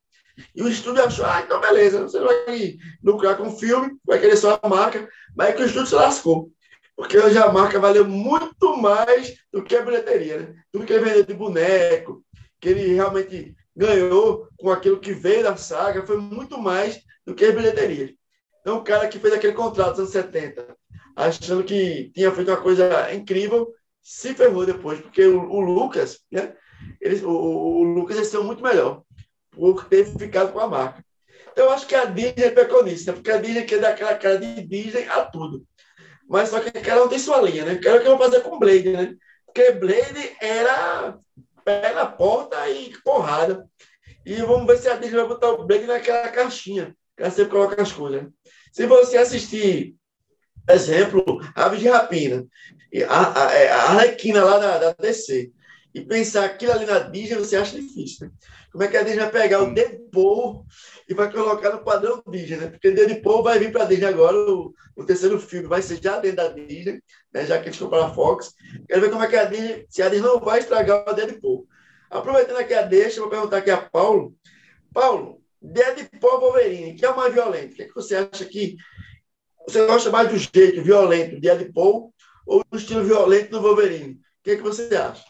E o estúdio achou, ah, então beleza, você vai lucrar com o filme, vai querer só a marca, mas é que o estúdio se lascou. Porque hoje a marca valeu muito mais do que a bilheteria, né? Tudo que ele vendeu de boneco, que ele realmente ganhou com aquilo que veio da saga, foi muito mais do que a bilheteria. Então, o cara que fez aquele contrato nos anos 70, achando que tinha feito uma coisa incrível, se ferrou depois, porque o, o Lucas, né? Eles, o, o Lucas eles são muito melhor por ter ficado com a marca. Então, eu acho que a Disney pecou nisso, né? porque a Disney quer dar aquela cara de Disney a tudo. Mas só que ela não tem sua linha, né? Quero que eu vou fazer com Blade, né? Porque Blade era pé na porta e porrada. E vamos ver se a Disney vai botar o Blade naquela caixinha, que ela sempre coloca as coisas. Se você assistir, exemplo, Aves de Rapina, a, a, é, a Arlequina lá da, da DC, e pensar aquilo ali na Disney, você acha difícil, né? Como é que a Disney vai pegar o Deadpool e vai colocar no padrão Disney, né? Porque Deadpool vai vir para a Disney agora, o, o, terceiro filme vai ser já dentro da Disney, né? já que eles compraram a Fox. Quero ver como é que a Disney, se a Disney não vai estragar o Deadpool. Aproveitando aqui a deixa, vou perguntar aqui a Paulo. Paulo, Deadpool Wolverine, que é o mais violento? O que, é que você acha que você gosta mais do jeito violento de Deadpool ou do estilo violento do Wolverine? O que, é que você acha?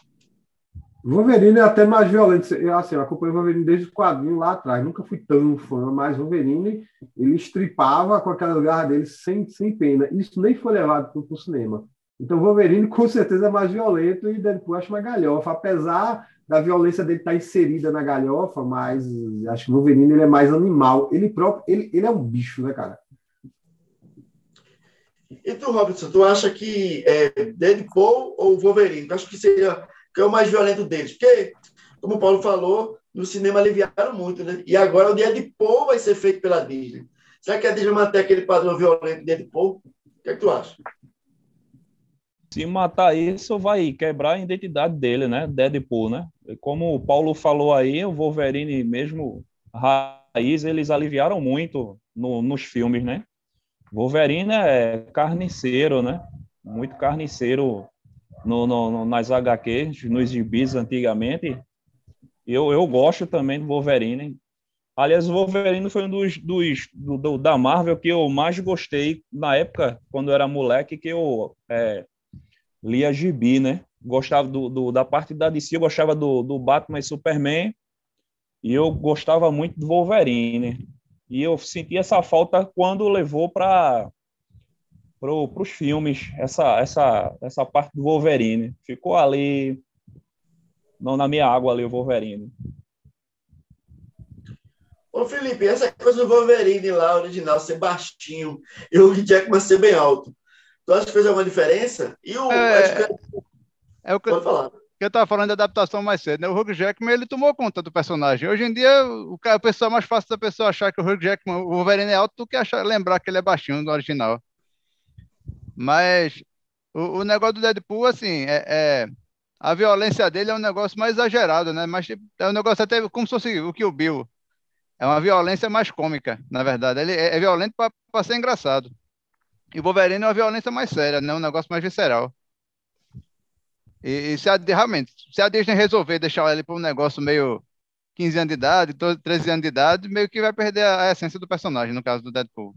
Wolverine é até mais violento. Eu, assim, eu acompanho Wolverine desde o quadrinho lá atrás. Nunca fui tão fã, mas Wolverine ele estripava com aquela garra dele sem, sem pena. Isso nem foi levado para o cinema. Então, Wolverine com certeza é mais violento e Deadpool acho mais galhofa, apesar da violência dele estar tá inserida na galhofa, mas acho que Wolverine ele é mais animal. Ele próprio, ele, ele é um bicho, né, cara? E tu, Robson, tu acha que é Deadpool ou Wolverine? Eu acho que seria que é o mais violento deles. Porque, como o Paulo falou, no cinema aliviaram muito, né? E agora o Deadpool vai ser feito pela Disney. Será que a Disney mantém aquele padrão violento de Deadpool? O que, é que tu acha? Se matar isso, vai quebrar a identidade dele, né? Deadpool, né? Como o Paulo falou aí, o Wolverine mesmo, raiz, eles aliviaram muito no, nos filmes, né? Wolverine é carniceiro, né? Muito carniceiro no, no, nas HQs, nos gibis antigamente. Eu, eu gosto também do Wolverine. Aliás, o Wolverine foi um dos, dos do, do, da Marvel que eu mais gostei na época, quando eu era moleque, que eu é, lia gibi, né? Gostava do, do, da parte da DC, eu gostava do, do Batman e Superman, e eu gostava muito do Wolverine. E eu senti essa falta quando levou para para os filmes, essa, essa, essa parte do Wolverine. Ficou ali, não na minha água ali, o Wolverine. Ô Felipe, essa coisa do Wolverine lá, original, ser baixinho e o Hugh Jackman ser bem alto, tu acha que fez alguma diferença? E o... É, que... é o que... Pode falar que eu estava falando de adaptação mais cedo, né? O Hugh Jackman, ele tomou conta do personagem. Hoje em dia, o, cara, o pessoal é mais fácil da pessoa achar que o Hugh Jackman, o Wolverine é alto do que achar, lembrar que ele é baixinho no original. Mas o, o negócio do Deadpool, assim, é, é, a violência dele é um negócio mais exagerado, né? Mas tipo, é um negócio até como se fosse o que o Bill. É uma violência mais cômica, na verdade. Ele é, é violento para ser engraçado. E o Wolverine é uma violência mais séria, né? Um negócio mais visceral. E, e se a, realmente, se a Disney resolver deixar ele para um negócio meio 15 anos de idade, 13 anos de idade, meio que vai perder a, a essência do personagem, no caso do Deadpool.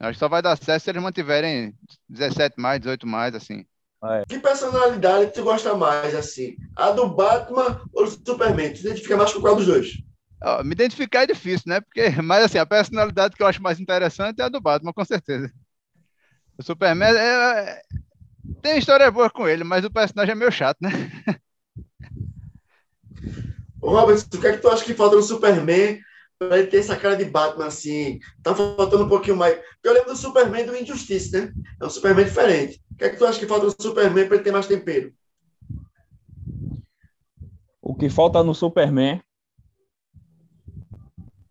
Acho que só vai dar certo se eles mantiverem 17 mais, 18 mais, assim. É. Que personalidade tu gosta mais, assim? A do Batman ou do Superman? Tu se identifica mais com qual dos dois? me identificar é difícil, né? Porque, mas assim, a personalidade que eu acho mais interessante é a do Batman, com certeza. O Superman é, é, tem história boa com ele, mas o personagem é meio chato, né? Ô, Robert, o que é que tu acha que falta no Superman para ele ter essa cara de Batman, assim, tá faltando um pouquinho mais. Porque eu lembro do Superman do Injustice, né? É um Superman diferente. O que é que tu acha que falta no Superman para ele ter mais tempero? O que falta no Superman.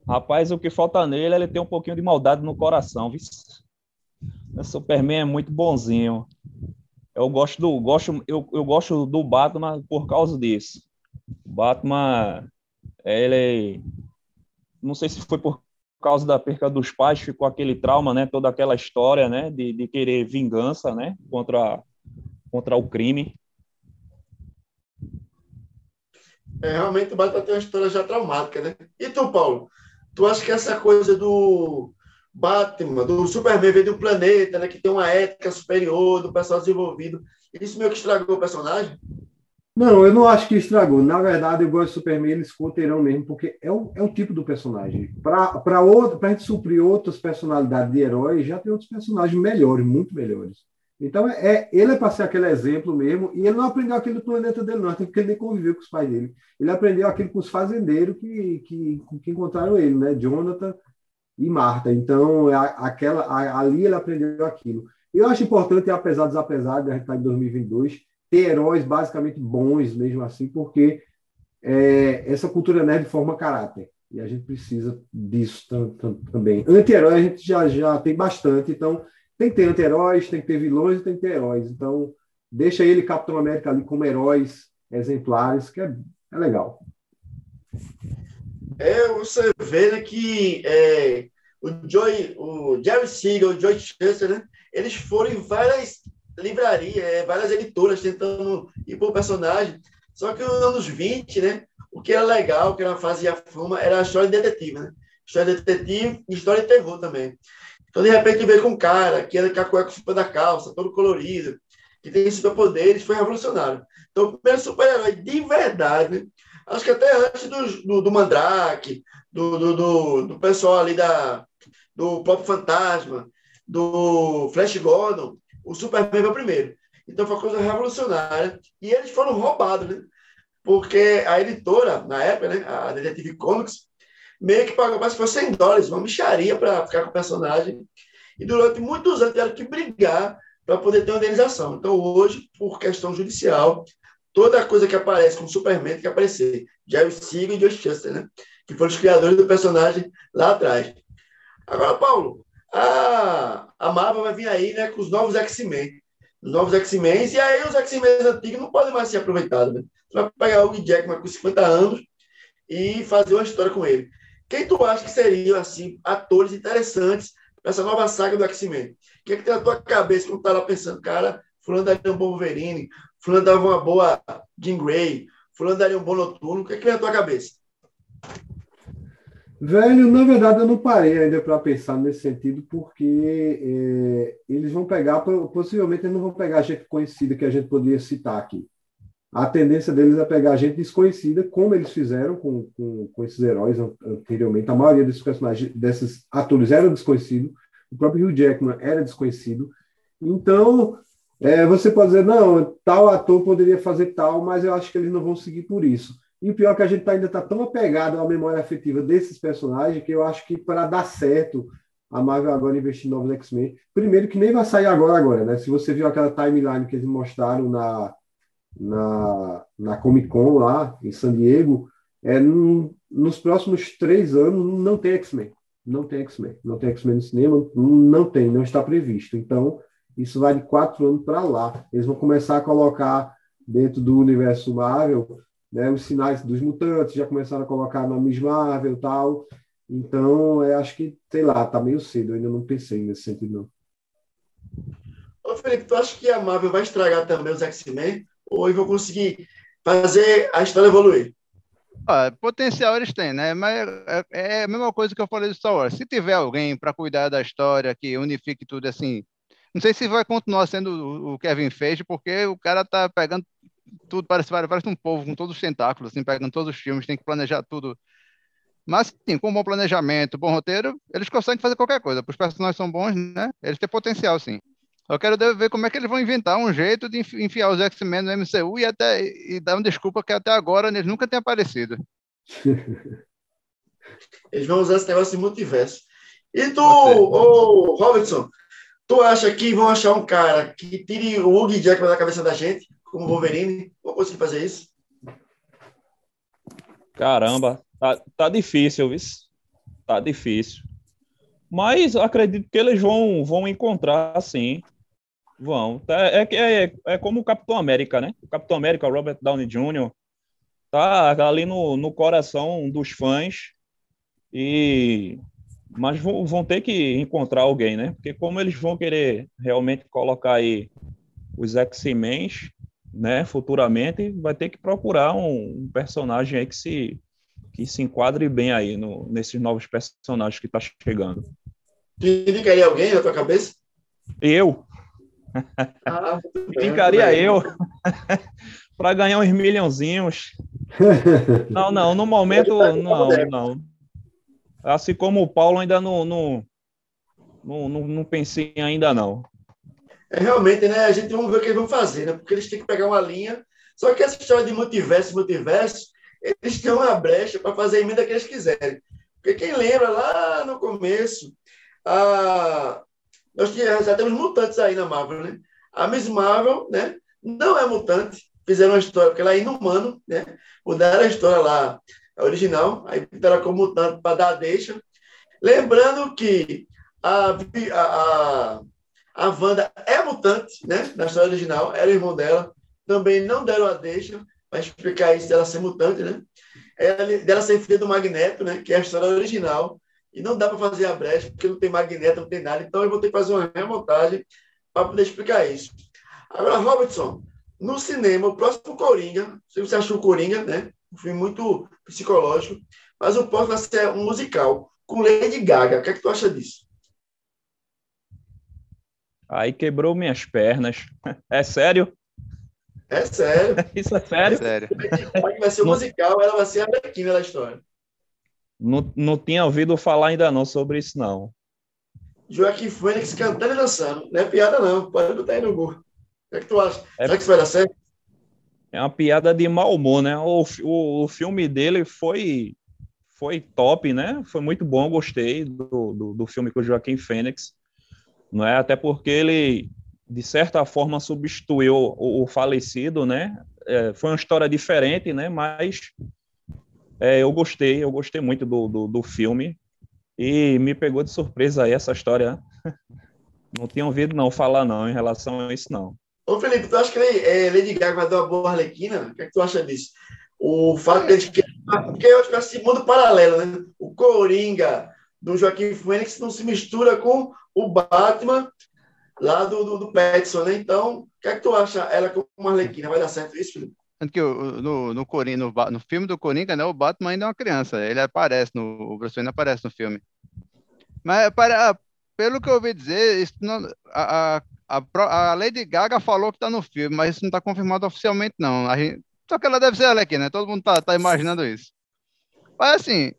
Rapaz, o que falta nele é ele ter um pouquinho de maldade no coração, viu? O Superman é muito bonzinho. Eu gosto do gosto eu, eu gosto do Batman por causa disso. Batman, ele. Não sei se foi por causa da perca dos pais, ficou aquele trauma, né? Toda aquela história, né? De, de querer vingança, né? Contra, contra o crime. É, realmente o Batman tem uma história já traumática, né? E tu, Paulo? Tu acha que essa coisa do Batman, do Superman de um planeta, né? Que tem uma ética superior do pessoal desenvolvido. Isso meio que estragou o personagem? Não, eu não acho que estragou. Na verdade, eu gosto de Superman, eles conterão mesmo, porque é o, é o tipo do personagem. Para a gente suprir outras personalidades de heróis, já tem outros personagens melhores, muito melhores. Então, é, ele é para ser aquele exemplo mesmo, e ele não aprendeu aquilo do planeta dele, não, porque ele nem conviveu com os pais dele. Ele aprendeu aquilo com os fazendeiros que, que, que encontraram ele, né? Jonathan e Marta. Então, é aquela, ali ele aprendeu aquilo. Eu acho importante, apesar dos apesar de a gente estar em 2022, ter heróis basicamente bons mesmo assim, porque é, essa cultura nerd forma caráter. E a gente precisa disso também. Anti-herói a gente já, já tem bastante, então tem que ter anti-heróis, tem que ter vilões e tem que ter heróis. Então, deixa ele Capitão América ali como heróis exemplares, que é, é legal. É, você vê né, que é, o, Joy, o Jerry Siegel, o Joy Chester, né, eles foram em várias livrarias, é, várias editoras tentando ir para o personagem. Só que nos anos 20, né, o que era legal, que ela fazia fama, era a história de detetive. Né? História de detetive e história de terror também. Então, de repente, veio com um cara que anda com a cueca super da calça, todo colorido, que tem superpoderes, foi revolucionário. Então, o primeiro super-herói de verdade, né? acho que até antes do, do, do Mandrake, do, do, do, do, pessoal ali da, do próprio Fantasma, do Flash Gordon, o Superman foi o primeiro. Então foi uma coisa revolucionária. E eles foram roubados, né? Porque a editora, na época, né, a Detective Comics, meio que pagou mais que foi 100 dólares, uma micharia para ficar com o personagem. E durante muitos anos tiveram que brigar para poder ter uma indenização. Então, hoje, por questão judicial, toda coisa que aparece com Superman tem que aparecer. Jerry Siegel e Joe Shuster, né? Que foram os criadores do personagem lá atrás. Agora, Paulo, a, a Marvel vai vir aí né, com os novos X-Men. Os novos X-Men, e aí os X-Men antigos não podem mais ser aproveitados. Né? Você vai pegar o Jackman com 50 anos e fazer uma história com ele. Quem tu acha que seriam, assim, atores interessantes para essa nova saga do X-Men? O que é que tem na tua cabeça quando tá lá pensando, cara, fulano daria um bom Wolverine, fulano dava uma boa Jean Grey, fulano daria um bom Noturno, o que é que vem na tua cabeça? Velho, na verdade eu não parei ainda para pensar nesse sentido, porque é, eles vão pegar, possivelmente eles não vão pegar gente conhecida que a gente poderia citar aqui. A tendência deles é pegar gente desconhecida, como eles fizeram com, com, com esses heróis anteriormente. A maioria desses personagens, desses atores era desconhecido, o próprio Hugh Jackman era desconhecido. Então, é, você pode dizer, não, tal ator poderia fazer tal, mas eu acho que eles não vão seguir por isso. E o pior é que a gente tá, ainda está tão apegado à memória afetiva desses personagens que eu acho que para dar certo a Marvel agora investir em novos X-Men. Primeiro que nem vai sair agora, agora, né? Se você viu aquela timeline que eles mostraram na, na, na Comic Con lá em San Diego, é, num, nos próximos três anos não tem X-Men. Não tem X-Men. Não tem X-Men no cinema, não tem, não está previsto. Então, isso vai de quatro anos para lá. Eles vão começar a colocar dentro do universo Marvel né, os sinais dos mutantes já começaram a colocar na Miss Marvel e tal. Então, eu acho que, sei lá, tá meio cedo, eu ainda não pensei nesse sentido, não. Ô, Felipe, tu acha que a Marvel vai estragar também os X-Men? Ou eles vão conseguir fazer a história evoluir? Ah, potencial eles têm, né? Mas é, é, a mesma coisa que eu falei do Star Wars. Se tiver alguém para cuidar da história, que unifique tudo assim, não sei se vai continuar sendo o Kevin Feige, porque o cara tá pegando tudo, parece, parece um povo com todos os tentáculos, assim, pegando todos os filmes, tem que planejar tudo. Mas, sim, com bom planejamento, bom roteiro, eles conseguem fazer qualquer coisa. Os personagens são bons, né? Eles têm potencial, sim. Eu quero ver como é que eles vão inventar um jeito de enfiar os X-Men no MCU e até e dar uma desculpa que até agora eles nunca têm aparecido. Eles vão usar esse negócio de multiverso. E tu, ô, Robertson, tu acha que vão achar um cara que tire o Hugh Jackman da cabeça da gente? Como Wolverine? Vou conseguir fazer isso? Caramba, tá, tá difícil, viu? Tá difícil. Mas acredito que eles vão, vão encontrar, sim. Vão. É, é, é, é como o Capitão América, né? O Capitão América, Robert Downey Jr., tá ali no, no coração dos fãs e mas vão, vão ter que encontrar alguém, né? Porque como eles vão querer realmente colocar aí os X-Men, né, futuramente, vai ter que procurar um, um, personagem aí que se que se enquadre bem aí no, nesses novos personagens que tá chegando. Tu indicaria alguém na tua cabeça? Eu. Ah, indicaria eu. para ganhar uns milhãozinhos. Não, não, no momento, não, não. Assim como o Paulo ainda não, não, não, não, não pensei ainda não. É, realmente, né? A gente vamos ver o que eles vão fazer, né? Porque eles têm que pegar uma linha. Só que essa história de multiverso, multiverso, eles têm uma brecha para fazer a emenda que eles quiserem. Porque quem lembra lá no começo, a... nós já temos mutantes aí na Marvel, né? A Miss Marvel, né? Não é mutante, fizeram uma história, porque ela é inumano, né? Mudaram a história lá, a original, aí ela como mutante para dar a deixa. Lembrando que a, a, a Wanda é mutante, né? Na história original, era irmão dela. Também não deram a deixa para explicar isso dela ser mutante, né? Ela, dela ser filha do Magneto, né? Que é a história original. E não dá para fazer a brecha, porque não tem Magneto, não tem nada. Então eu vou ter que fazer uma remontagem para poder explicar isso. Agora, Robertson, no cinema, o próximo Coringa, se você achou o Coringa, né? Um filme muito psicológico, mas o próximo vai ser um musical com Lady Gaga. O que é que tu acha disso? Aí quebrou minhas pernas. É sério? É sério. Isso é sério? É sério. Vai ser um musical, ela vai ser a Bequina da história. Não, não tinha ouvido falar ainda não sobre isso, não. Joaquim Fênix cantando e dançando. Não é piada, não. Pode botar aí no Google. O que, é que tu acha? É, Será que isso vai dar certo? É uma piada de mau humor, né? O, o, o filme dele foi foi top, né? Foi muito bom, gostei do, do, do, filme com o Joaquim Fênix, não é? Até porque ele, de certa forma, substituiu o, o falecido, né? É, foi uma história diferente, né? Mas é, eu gostei, eu gostei muito do, do, do, filme e me pegou de surpresa aí essa história. Não tinha ouvido não falar não em relação a isso não. Ô, Felipe, tu acha que é, Lady Gaga vai dar uma boa Arlequina? O que, é que tu acha disso? O fato de que. Porque eu acho que é mundo paralelo, né? O Coringa do Joaquim Fênix não se mistura com o Batman lá do, do, do Petson, né? Então, o que é que tu acha ela como uma Arlequina? Vai dar certo isso, Felipe? Tanto que no, no, Coringa, no, no, filme do Coringa, né, o Batman ainda é uma criança. Ele aparece, no, o Bruce Wayne aparece no filme. Mas, para, pelo que eu ouvi dizer, não, a, a, a, Lady Gaga falou que está no filme, mas isso não está confirmado oficialmente, não. Gente, só que ela deve ser ela aqui, né? Todo mundo tá, tá imaginando isso. Mas assim,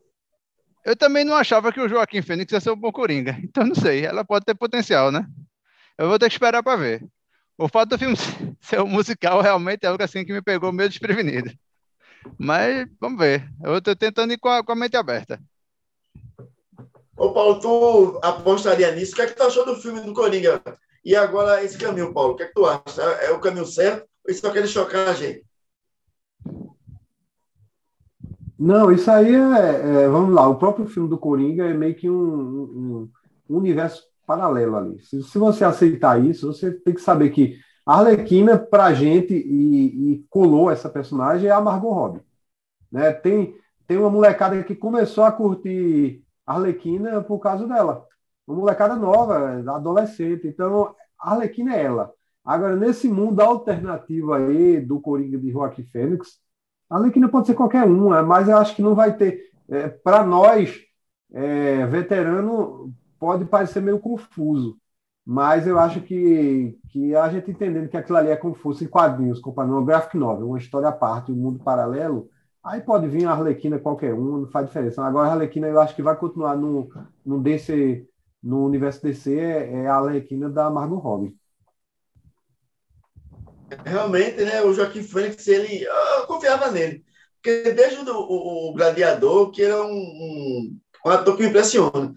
eu também não achava que o Joaquim Fênix ia ser um bom Coringa. Então não sei, ela pode ter potencial, né? Eu vou ter que esperar para ver. O fato do filme ser um musical realmente é algo assim que me pegou meio desprevenido. Mas vamos ver. Eu estou tentando ir com a, com a mente aberta. Ô, Paulo, tu apostaria nisso? O que é que tu achou do filme do Coringa? E agora esse caminho, Paulo, o que é que tu acha? É o caminho certo ou isso só quer chocar a gente? Não, isso aí é, é, Vamos lá, o próprio filme do Coringa é meio que um, um, um universo paralelo ali. Se, se, você aceitar isso, você tem que saber que a Arlequina, pra gente, e, e colou essa personagem, é a Margot Robbie. Né? Tem, tem uma molecada que começou a curtir Arlequina por causa dela uma molecada nova, adolescente. Então, a Arlequina é ela. Agora, nesse mundo alternativo aí do Coringa de Joaquim Fênix, a Arlequina pode ser qualquer um, é, mas eu acho que não vai ter. É, Para nós, é, veterano, pode parecer meio confuso, mas eu acho que, que a gente entendendo que aquilo ali é confuso em quadrinhos, comparando uma graphic novel, uma história à parte, um mundo paralelo, aí pode vir a Arlequina qualquer um, não faz diferença. Agora, a Arlequina eu acho que vai continuar no, no desse no universo DC é, é a Arlequina da Margot Robbie. Realmente, né, o Joaquim Fênix, ele, eu confiava nele. Porque desde o, o, o Gladiador, que ele é um, um, um, ator que me impressiona.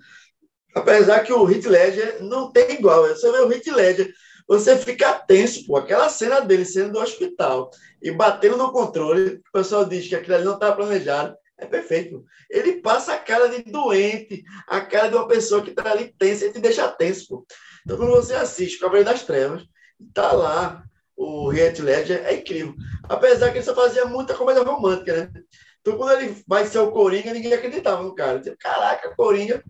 Apesar que o Heath Ledger não tem igual. Você vê o Heath Ledger, você fica tenso, pô. Aquela cena dele sendo do hospital e batendo no controle, o pessoal diz que aquilo ali não estava planejado. É perfeito. Ele passa a cara de doente, a cara de uma pessoa que está ali tensa, e te deixa tenso. Pô. Então, quando você assiste Cavaleiro das Trevas, está lá o Heath Ledger, é incrível. Apesar que ele só fazia muita comédia romântica, né? Então, quando ele vai ser o Coringa, ninguém acreditava no cara. Dizia, Caraca, Coringa.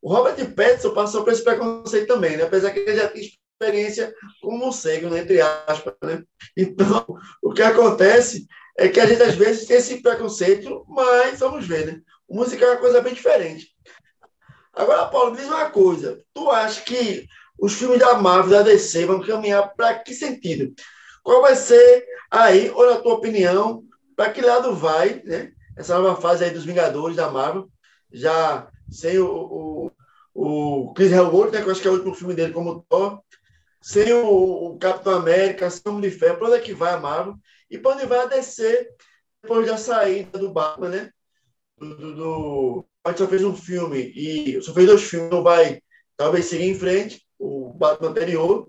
O Robert Pattinson passou por esse preconceito também, né? Apesar que ele já tinha experiência como um cego, né? entre aspas, né? Então, o que acontece é que a gente às vezes tem esse preconceito, mas vamos ver, né? O musical é uma coisa bem diferente. Agora, Paulo, diz uma coisa. Tu acha que os filmes da Marvel, da DC, vão caminhar para que sentido? Qual vai ser aí, ou na tua opinião, para que lado vai, né? Essa nova fase aí dos Vingadores da Marvel, já sem o, o, o Chris Hemsworth, né, que eu acho que é o último filme dele como Thor, sem o, o Capitão América, sem o Homem de Ferro, para onde é que vai a Marvel? E para onde vai a DC depois da saída do Batman, né? Do, do, do... Só fez um filme e só fez dois filmes, não vai talvez seguir em frente, o Batman anterior.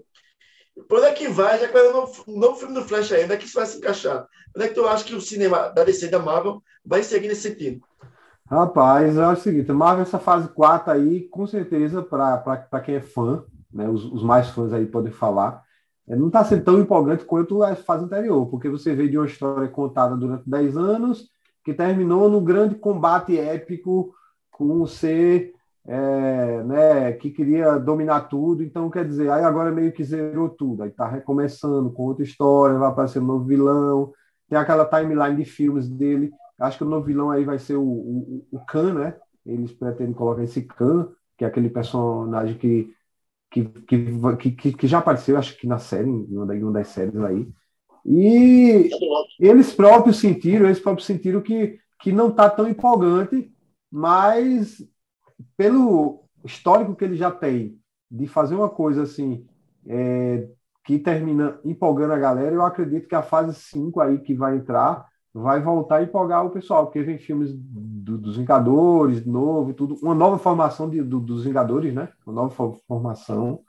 Por onde é que vai, já que novo, um novo filme do Flash ainda, que isso vai se encaixar? Onde é que tu acha que o cinema da DC da Marvel vai seguir nesse sentido? Rapaz, é o seguinte, Marvel essa fase 4 aí, com certeza, para quem é fã, né, os, os, mais fãs aí podem falar, é, não está sendo tão empolgante quanto a fase anterior, porque você veio de uma história contada durante 10 anos, que terminou no grande combate épico com o ser é, né, que queria dominar tudo, então quer dizer, aí agora meio que zerou tudo, aí está recomeçando com outra história, vai aparecer um novo vilão, tem aquela timeline de filmes dele, acho que o novo vilão aí vai ser o, o, o Khan, né? Eles pretendem colocar esse Khan, que é aquele personagem que que, que, que, que já apareceu, acho que na série, em uma das séries aí. E eles próprios sentiram, eles próprios sentiram que, que não está tão empolgante, mas pelo histórico que ele já tem de fazer uma coisa assim é, que termina empolgando a galera, eu acredito que a fase 5 aí que vai entrar vai voltar a empolgar o pessoal, porque vem filmes do, dos Vingadores, novo e tudo, uma nova formação de, do, dos Vingadores, né? Uma nova formação.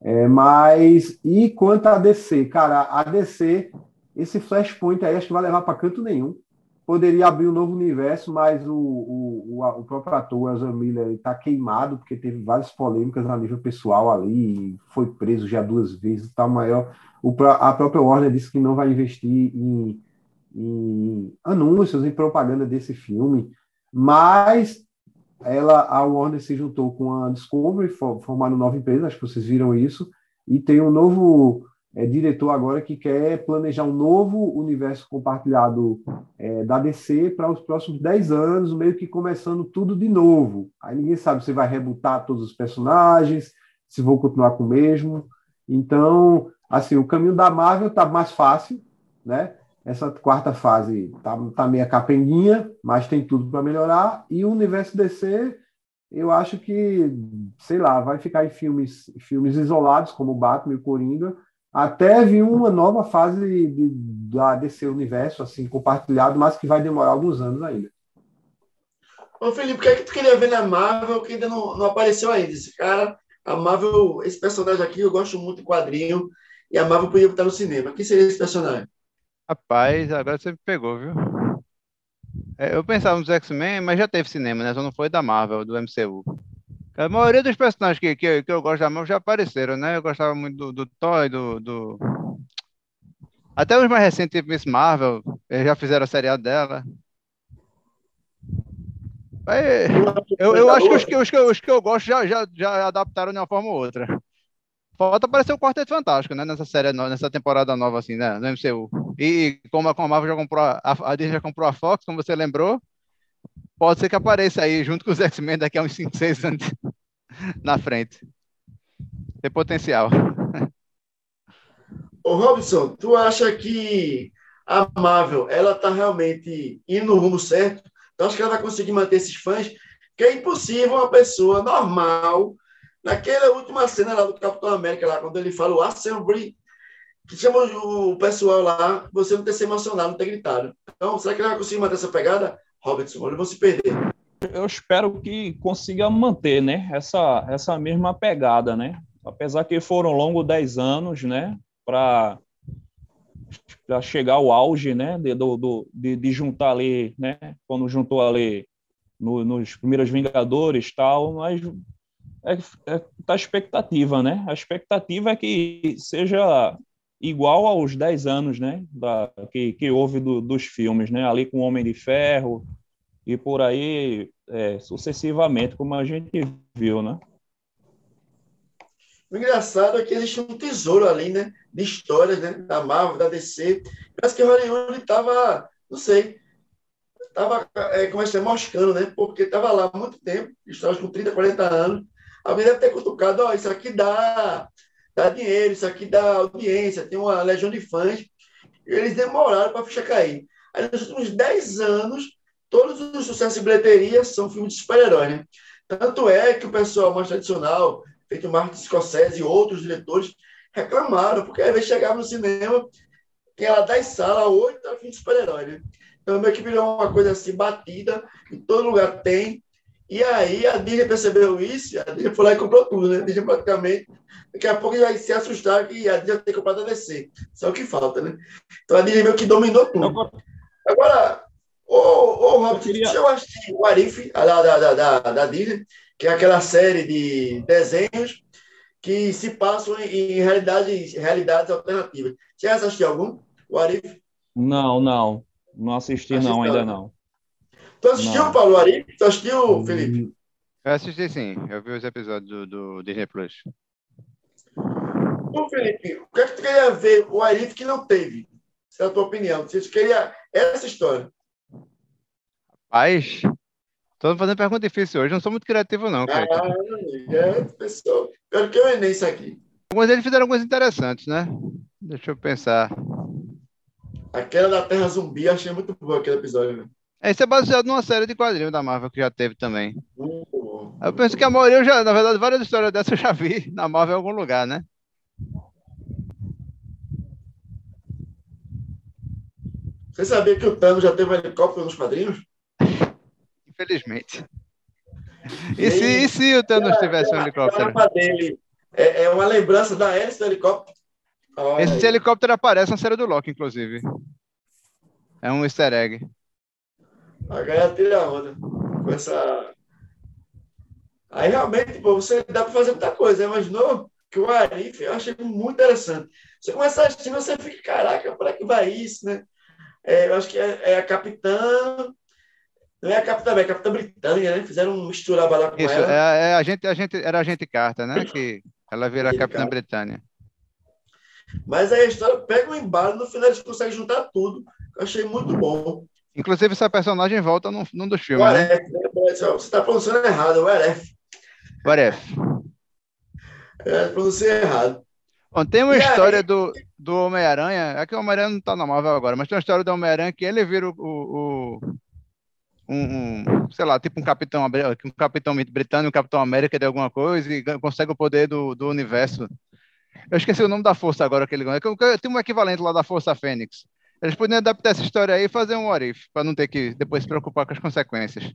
É, mas, e quanto a DC? Cara, a DC, esse Flashpoint aí acho que vai levar para canto nenhum. Poderia abrir um novo universo, mas o, o, o, próprio ator, Ezra Miller, está queimado, porque teve várias polêmicas a nível pessoal ali, foi preso já duas vezes, tá maior. O, a própria Warner disse que não vai investir em em anúncios, em propaganda desse filme, mas ela, a Warner se juntou com a Discovery, formaram nova empresa, acho que vocês viram isso, e tem um novo é, diretor agora que quer planejar um novo universo compartilhado é, da DC para os próximos 10 anos, meio que começando tudo de novo. Aí ninguém sabe se vai rebutar todos os personagens, se vão continuar com o mesmo. Então, assim, o caminho da Marvel está mais fácil, né? Essa quarta fase tá, tá meio capenguinha, mas tem tudo para melhorar. E o universo DC, eu acho que, sei lá, vai ficar em filmes, filmes isolados, como Batman e Coringa, até vir uma nova fase de, da DC Universo, assim, compartilhado, mas que vai demorar alguns anos ainda. Ô, Felipe, o que é que tu queria ver na Marvel que ainda não, não apareceu ainda? Esse cara, a Marvel, esse personagem aqui, eu gosto muito do quadrinho, e a Marvel podia estar no cinema. Quem seria esse personagem? Rapaz, agora você me pegou, viu? É, eu pensava nos X-Men, mas já teve cinema, né? Só não foi da Marvel, do MCU. A maioria dos personagens que, que, que eu gosto da Marvel já apareceram, né? Eu gostava muito do, do do, do... Até os mais recentes, tipo Miss Marvel, eles já fizeram a série dela. eu, eu acho que os que, os que, os que eu gosto já, já, já adaptaram de uma forma ou outra. Falta aparecer o Quarteto Fantástico, né? Nessa série, nessa temporada nova, assim, né? No MCU. E como a Marvel já comprou, a, a Disney já comprou a Fox, como você lembrou, pode ser que apareça aí junto com os X-Men daqui a uns 5, 6 anos na frente. Tem potencial. Ô Robson, tu acha que a Marvel, ela tá realmente indo no rumo certo? Tu acha que ela vai conseguir manter esses fãs? Que é impossível uma pessoa normal Naquela última cena lá do Capitão América, lá, quando ele fala o Assembly, que chama o pessoal lá, você não ter se emocionado, não ter gritado. Então, será que ele vai conseguir manter essa pegada? Robertson, eles vão se perder. Eu espero que consiga manter, né, essa, essa mesma pegada, né? Apesar que foram longos 10 anos, né, para para chegar ao auge, né, de, do, de, de, juntar ali, né, quando juntou ali no, nos primeiros Vingadores tal, mas é, é tá expectativa, né? A expectativa é que seja igual aos 10 anos, né? Da, que, que houve do, dos filmes, né? Ali com o Homem de Ferro e por aí é, sucessivamente, como a gente viu, né? O engraçado é que existe um tesouro ali, né? De histórias, né? Da Marvel, da DC. Parece que Hollywood estava, não sei, estava, é, como é, moscando, né? Porque estava lá há muito tempo, histórias com 30, 40 anos. Alguém deve ter cutucado, ó, oh, isso aqui dá dá dinheiro, isso aqui dá audiência, tem uma legião de fãs. E eles demoraram para a ficha cair. Aí, nos últimos 10 anos, todos os sucessos de bilheteria são filmes de super-herói, né? Tanto é que o pessoal mais tradicional, feito Martin Scorsese e outros diretores, reclamaram, porque às vezes chegava no cinema, tem lá 10 salas, 8 era filme de super-herói, né? Então, meio que virou uma coisa assim, batida, em todo lugar tem. E aí a Disney percebeu isso, a Disney foi lá e comprou tudo, né? A Disney praticamente Daqui a pouco já se assustar que a Disney tem comprado a DC. Isso é o que falta, né? Então a Disney meio que dominou tudo. Agora, ô, ô Robert, queria... eu assistir o Arif, da, da, da, da Disney, que é aquela série de desenhos que se passam em, realidades, realidades alternativas. Você já assistiu algum? O Arif? Não, não. Não assisti, não, ainda não. Tu assistiu, não. Paulo, o Arif? Tu assistiu, Felipe? Eu assisti sim, eu vi os episódios do, do Disney Plus. Ô, Felipe, o que é que tu queria ver o Arif que não teve? Essa é a tua opinião. Você queria essa história? Rapaz, estou fazendo pergunta difícil hoje. Não sou muito criativo, não. Ah, é, pessoal. Pior que eu Enem isso aqui. Alguns eles fizeram coisas interessantes, né? Deixa eu pensar. Aquela da Terra Zumbi, achei muito boa aquele episódio. Né? Esse é baseado numa série de quadrinhos da Marvel que já teve também. Uh, eu penso que a maioria, eu já, na verdade, várias histórias dessas eu já vi na Marvel em algum lugar, né? Você sabia que o Thanos já teve um helicóptero nos quadrinhos? Infelizmente. E, e se, e se o Thanos tivesse um helicóptero? Dele é, é, uma lembrança da hélice do helicóptero. Esse aí. helicóptero aparece na série do Loki, inclusive. É um easter egg. A galera tira onda com essa. Aí realmente, pô, você dá para fazer muita coisa. Imaginou que o Arif eu achei muito interessante. Você começa a assistir, você fica, caraca, para que vai isso, né? É, eu acho que é, é, a capitã. Não é a capitã, é a capitã Britânia, né? Fizeram um misturaba lá com Isso, ela. É, é, a gente, a gente, era a gente carta, né? Que ela vira a capitã Britânia. Mas aí a história pega um embalo, no final eles conseguem juntar tudo. Eu achei muito bom. Inclusive, essa personagem volta num, num dos filmes. O né? né? Você está pronunciando errado, o Aref. O Aref. É, pronunciei errado. Bom, tem uma e história aí... do, do Homem-Aranha, é que o Homem-Aranha não está na Marvel agora, mas tem uma história do Homem-Aranha que ele vira o, o, um, um, sei lá, tipo um capitão, um capitão britânico, um capitão América de alguma coisa e consegue o poder do, do universo. Eu esqueci o nome da força agora que ele ganha. Tem um equivalente lá da Força Fênix. Eles poderiam adaptar essa história aí e fazer um Orif, para não ter que depois se preocupar com as consequências.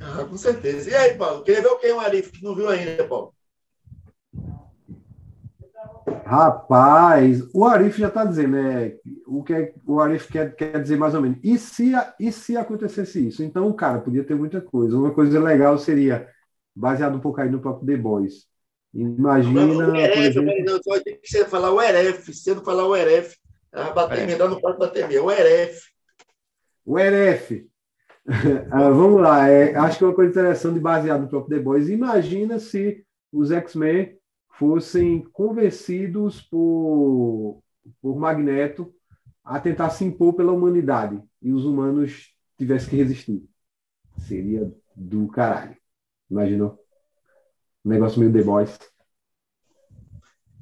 Ah, com certeza. E aí, Paulo? Queria ver o que é um Arif que não viu ainda, Paulo? Rapaz, o Arif já está dizendo, né? O que é, o Arif quer, quer dizer mais ou menos. E se, e se acontecesse isso? Então, cara, podia ter muita coisa. Uma coisa legal seria, baseado um pouco aí no próprio The Boys. Imagina. O Eref, não, só que você falar o Eref, cedo falar o Eref. Ah, bater, entrar no quarto bater meio. O Eref. O Eref. ah, vamos lá. É, acho que é uma coisa interessante, baseado no próprio The Boys. Imagina se os X-Men fossem convencidos por, por Magneto a tentar se impor pela humanidade e os humanos tivessem que resistir. Seria do caralho. Imaginou? Um negócio meio The Boys.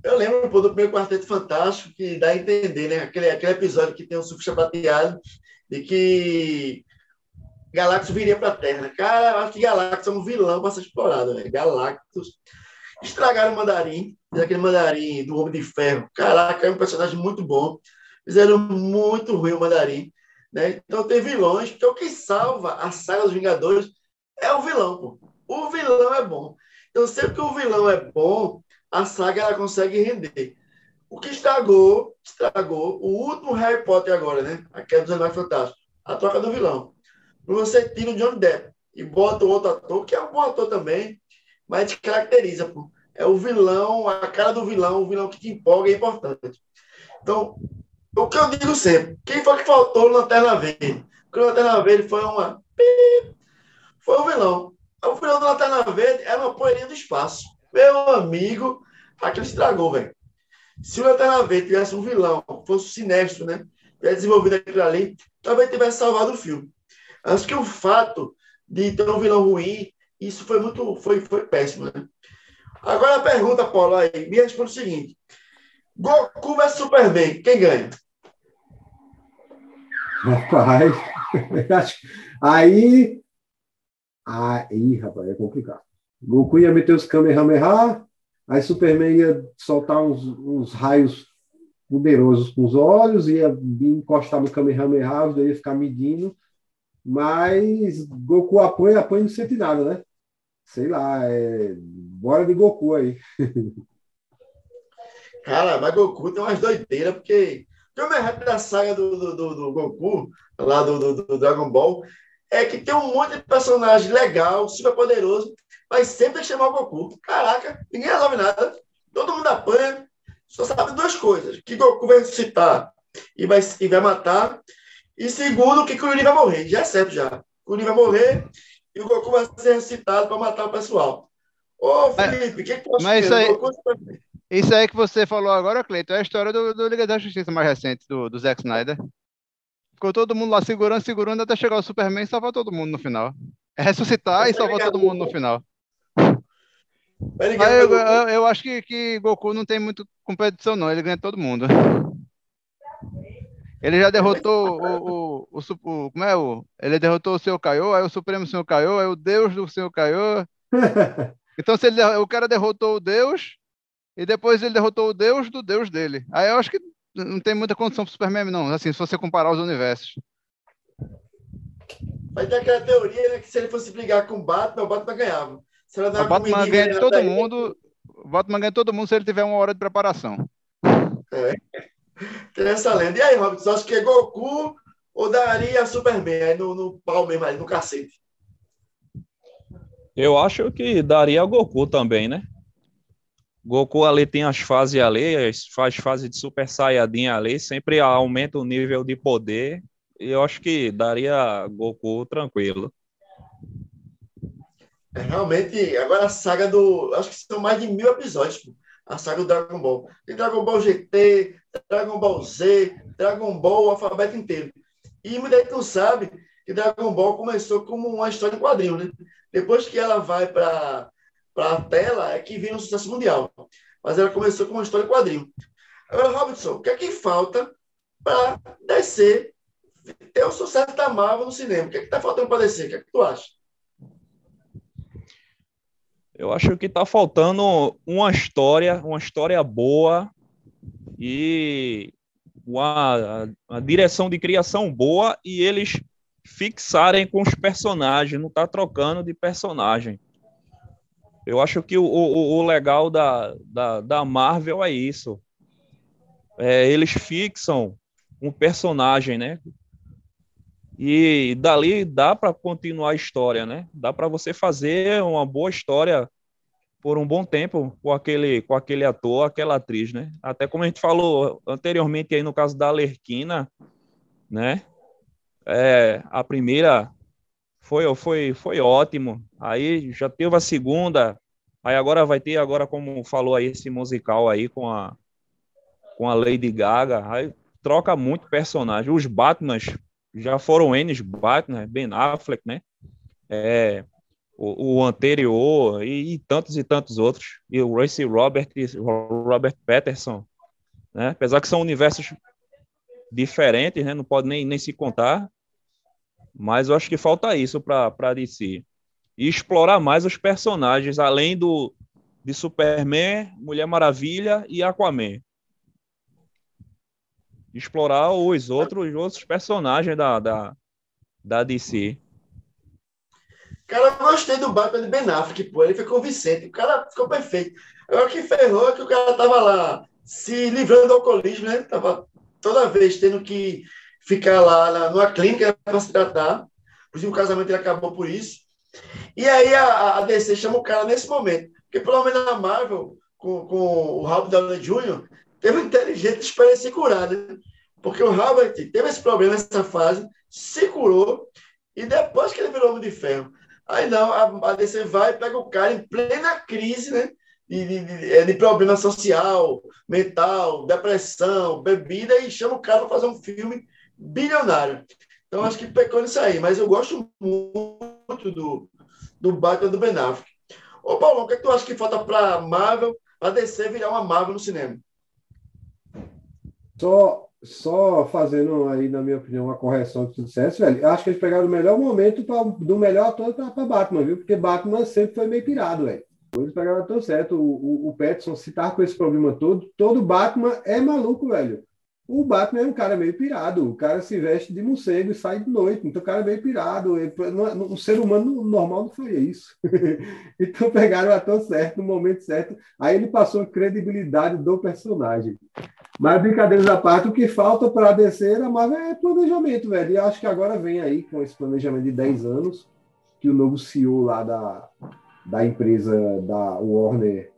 Eu lembro pô, do primeiro Quarteto Fantástico que dá a entender, né? Aquele, aquele episódio que tem o surfista prateado de que Galactus viria para a Terra. Cara, eu acho que Galactus é um vilão para explorado, né? Galactus Estragaram o Mandarim, aquele Mandarim do Homem de Ferro. Caraca, é um personagem muito bom. Fizeram muito ruim o Mandarim. Né? Então tem vilões, porque o que salva a saga dos Vingadores é o vilão. Pô. O vilão é bom. Então, sempre que o vilão é bom, a saga ela consegue render. O que estragou, estragou o último Harry Potter agora, né? A queda dos Animais Fantásticos. A troca do vilão. Você tira o John Depp e bota o outro ator, que é um bom ator também, mas te caracteriza, pô. É o vilão, a cara do vilão, o vilão que te empolga é importante. Então, o que eu digo sempre, quem foi que faltou no Lanterna Verde? Porque o Lanterna Verde foi uma. Foi o vilão. O vilão do Lanterna Verde era uma poeirinha do espaço. Meu amigo, aquilo estragou, velho. Se o Lanterna Verde tivesse um vilão, fosse sinestro, né? Tivesse desenvolvido aquilo ali, talvez tivesse salvado o filme. Acho que o fato de ter um vilão ruim, isso foi muito, foi, foi péssimo, né? Agora a pergunta, Paulo, aí, me responde o seguinte: Goku vs Superman, quem ganha? Rapaz, aí. Aí, rapaz, é complicado. Goku ia meter os Kamehameha, aí Superman ia soltar uns, uns raios poderosos com os olhos, ia encostar no Kamehameha, os ia ficar medindo, mas Goku apanha, apanha não sente nada, né? Sei lá, é... bora de Goku aí. Cara, mas Goku tem umas doideiras, porque o mais rápido da saga do, do, do, do Goku, lá do, do, Dragon Ball, é que tem um monte de personagem legal, super poderoso, mas sempre tem que chamar o Goku. Caraca, ninguém resolve nada. Todo mundo apanha, só sabe duas coisas: que Goku vai ressuscitar e vai, e vai matar, e segundo, que Kuririn vai morrer. Já é certo já. Kuririn vai morrer e o Goku vai ser ressuscitado para matar o pessoal. Ô, Felipe, o que, que tu acha? Mas isso aí... Isso aí que você falou agora, Cleiton, é a história do, do Liga da Justiça mais recente, do, do Zack Snyder. Ficou todo mundo lá segurando, segurando, até chegar o Superman e salvar todo mundo no final. É ressuscitar e salvar todo mundo no final. Eu, eu, eu, acho que, que Goku não tem muito competição, não. Ele ganha todo mundo. Ele já derrotou o, o, o, o, Como é o. Ele derrotou o Senhor Kaiô, aí o Supremo Senhor Kaiô, aí o Deus do Senhor Kaiô. Então, se ele, o cara derrotou o Deus, e depois ele derrotou o deus do deus dele. Aí eu acho que não tem muita condição para Superman, não, assim, se você comparar os universos. Mas tem aquela teoria né, que se ele fosse brigar com o Batman, o Batman ganhava. Se o Batman ganha de todo mundo, o Batman ganha todo mundo se ele tiver uma hora de preparação. É. Tem essa lenda. E aí, Robson, acha que é Goku ou daria Superman aí no, no pau mesmo, aí, no cacete? Eu acho que daria Goku também, né? Goku ali tem as fases ali, faz fase de Super Saiyajin ali, sempre aumenta o nível de poder. E eu acho que daria Goku tranquilo. É, realmente, agora a saga do. Acho que são mais de mil episódios, pô, a saga do Dragon Ball. Tem Dragon Ball GT, Dragon Ball Z, Dragon Ball, o alfabeto inteiro. E muita gente não sabe que Dragon Ball começou como uma história em quadrinho, né? Depois que ela vai para a tela é que vira um sucesso mundial. Mas ela começou com uma história em quadrinho. Agora, Robinson, o que é que falta para descer, ter o sucesso da Marvel no cinema? O que é que está faltando para descer? O que é que tu acha? Eu acho que está faltando uma história, uma história boa e uma direção de criação boa e eles fixarem com os personagens, não tá trocando de personagem. Eu acho que o, o, o legal da, da, da, Marvel é isso. É, eles fixam um personagem, né? E dali dá para continuar a história, né? Dá para você fazer uma boa história por um bom tempo com aquele, com aquele ator, aquela atriz, né? Até como a gente falou anteriormente aí no caso da Alerquina, né? É, a primeira foi, foi, foi ótimo. Aí já teve a segunda. Aí agora vai ter, agora como falou aí, esse musical aí com a, com a Lady Gaga. Aí troca muito personagem. Os Batmans já foram N Batman, Ben Affleck, né? É, o, o anterior e, e, tantos e tantos outros. E o Race Robert Robert Patterson, né? Apesar que são universos diferentes, né? Não pode nem, nem se contar. Mas eu acho que falta isso para DC. E explorar mais os personagens, além do de Superman, Mulher Maravilha e Aquaman. Explorar os outros, os outros personagens da, da, da DC. Cara, eu gostei do Batman de Ben Affleck, pô. Ele foi convincente. O cara ficou perfeito. Agora que ferrou é que o cara tava lá se livrando do alcoolismo, né? Tava toda vez tendo que ficar lá na, numa clínica para se tratar. Inclusive, o casamento ele acabou por isso. E aí a, a DC chama o cara nesse momento. Porque pelo menos na Marvel, com, com o Robert Downey Jr., teve a inteligente de esperar se curar, né? Porque o Robert teve esse problema nessa fase, se curou, e depois que ele virou Homem de Ferro. Aí não, a, a DC vai pega o cara em plena crise, né? De, de, de, é, problema social, mental, depressão, bebida, e chama o cara para fazer um filme bilionário. Então acho que pecou nisso aí, mas eu gosto muito do, do Batman do Ben Affleck. Ô Paulo, o que, é que tu acha que falta para Marvel, para DC virar uma Marvel no cinema? Só, só fazendo aí, na minha opinião, uma correção que tu dissesse, velho. Acho que eles pegaram o melhor momento pra, do melhor ator para Batman, viu? Porque Batman sempre foi meio pirado, velho. Eles pegaram tão certo. O, o, o Petson, se tá com esse problema todo, todo Batman é maluco, velho. O Batman é um cara meio pirado. O cara se veste de morcego e sai de noite. Então o cara é meio pirado. Um ser humano normal não faria isso. então pegaram o ator certo no momento certo. Aí ele passou a credibilidade do personagem. Mas brincadeiras à parte, o que falta para a Marvel é planejamento, velho. E acho que agora vem aí com esse planejamento de 10 anos, que o novo CEO lá da, da empresa da Warner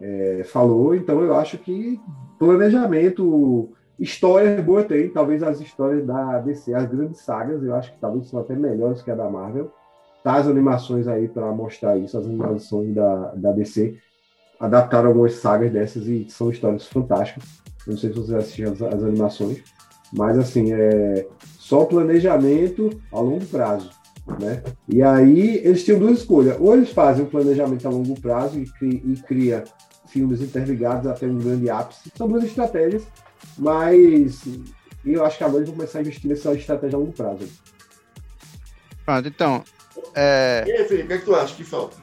é, falou. Então eu acho que planejamento Histórias boas tem, talvez as histórias da DC, as grandes sagas, eu acho que talvez são até melhores que a da Marvel. Tá as animações aí para mostrar isso, as animações da, da DC adaptaram algumas sagas dessas e são histórias fantásticas. Não sei se vocês assistiram as, as animações, mas assim, é só planejamento a longo prazo. Né? E aí eles tinham duas escolhas. Ou eles fazem um planejamento a longo prazo e, cri, e cria filmes interligados até um grande ápice. São duas estratégias mas eu acho que agora eles vão começar a investir nessa estratégia a longo prazo. Pronto, então. É... E aí, Felipe, o que, é que tu acha que falta?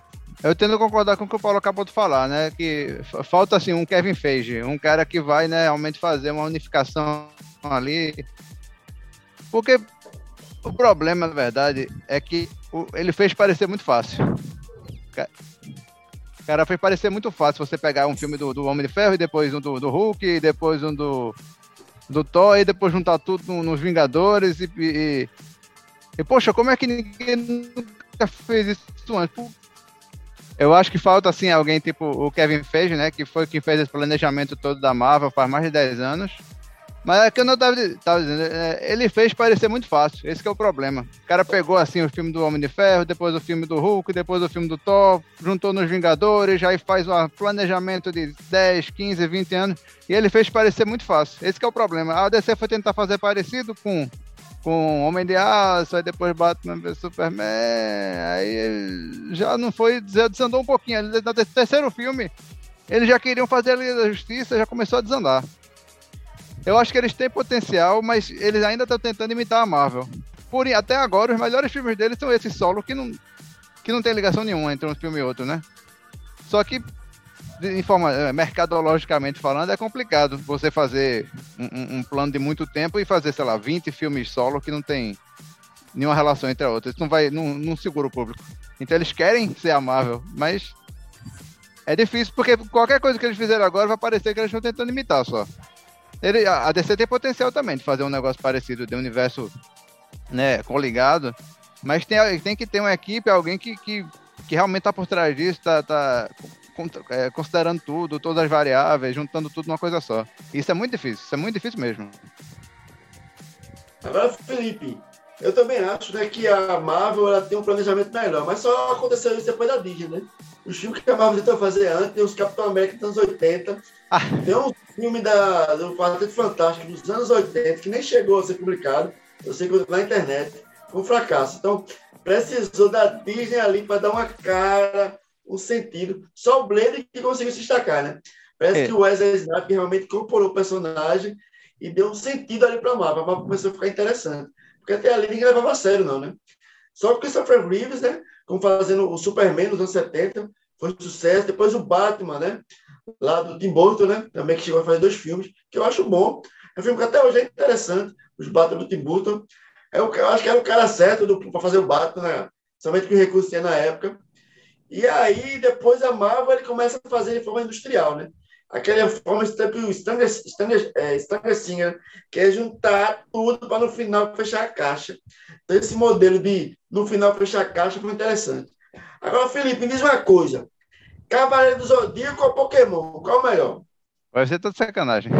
Eu tendo a concordar com o que o Paulo acabou de falar, né? Que falta assim um Kevin Feige, um cara que vai, né, realmente fazer uma unificação ali. Porque o problema, na verdade, é que ele fez parecer muito fácil. Cara, fez parecer muito fácil você pegar um filme do, do Homem de Ferro e depois um do, do Hulk, depois um do, do Thor, e depois juntar tudo no, nos Vingadores e, e, e, Poxa, como é que ninguém nunca fez isso antes? Eu acho que falta, assim, alguém tipo o Kevin Feige, né? Que foi quem fez esse planejamento todo da Marvel faz mais de 10 anos. Mas é que eu não tava, tava dizendo, é, ele fez parecer muito fácil, esse é o problema. O cara pegou assim o filme do Homem de Ferro, depois o filme do Hulk, depois o filme do Thor, juntou nos Vingadores, aí faz um planejamento de 10, 15, 20 anos, e ele fez parecer muito fácil. Esse é o problema. A DC foi tentar fazer parecido com com Homem de Aço, aí depois Batman vs Superman, aí já não foi, desandou um pouquinho. No terceiro filme, eles já queriam fazer a Liga da Justiça, já começou a desandar. Eu acho que eles têm potencial, mas eles ainda estão tentando imitar a Marvel. Por, até agora, os melhores filmes deles são esses solo que não, que não tem ligação nenhuma entre um filme e outro, né? Só que, de forma, é, mercadologicamente falando, é complicado você fazer um, um, plano de muito tempo e fazer, sei lá, 20 filmes solo que não tem nenhuma relação entre a outra. Isso não vai, não, não segura o público. Então eles querem ser a Marvel, mas é difícil porque qualquer coisa que eles fizeram agora vai parecer que eles estão tentando imitar só. Ele, a DC tem potencial também de fazer um negócio parecido, de um universo né, coligado, mas tem, tem que ter uma equipe, alguém que, que, que realmente está por trás disso, está tá, é, considerando tudo, todas as variáveis, juntando tudo numa coisa só. Isso é muito difícil, isso é muito difícil mesmo. Agora, Felipe, eu também acho né, que a Marvel ela tem um planejamento melhor, mas só aconteceu isso depois da Disney, né? Os filmes que a Marvel tentou fazer antes, tem os Capitão América dos anos 80, ah. tem um filme da, do Quarteto Fantástico dos anos 80, que nem chegou a ser publicado, eu sei que na internet, foi um fracasso. Então, precisou da Disney ali para dar uma cara, um sentido. Só o Blade que conseguiu se destacar, né? Parece é. que o Wesley Snipes realmente incorporou o personagem e deu um sentido ali para a Marvel. A Marvel começou a ficar interessante. Porque até ali ninguém levava a sério, não, né? Só o Christopher Reeves, né? Como fazendo o Superman nos anos 70, foi um sucesso. Depois o Batman, né? Lá do Tim Burton, né? Também que chegou a fazer dois filmes, que eu acho bom. É um filme que até hoje é interessante. Os Batman do Tim Burton. É o, eu acho que era o cara certo para fazer o Batman, né? Somente que o recurso tinha na época. E aí, depois a Marvel ele começa a fazer de forma industrial, né? aquela forma tipo Stanger, Stanger, Singer, que é juntar tudo para no final fechar a caixa. Então, esse modelo de no final fechar a caixa foi interessante. Agora, Felipe, me diz uma coisa. Cavaleiro do Zodíaco ou Pokémon? Qual é o melhor? Vai ser toda sacanagem.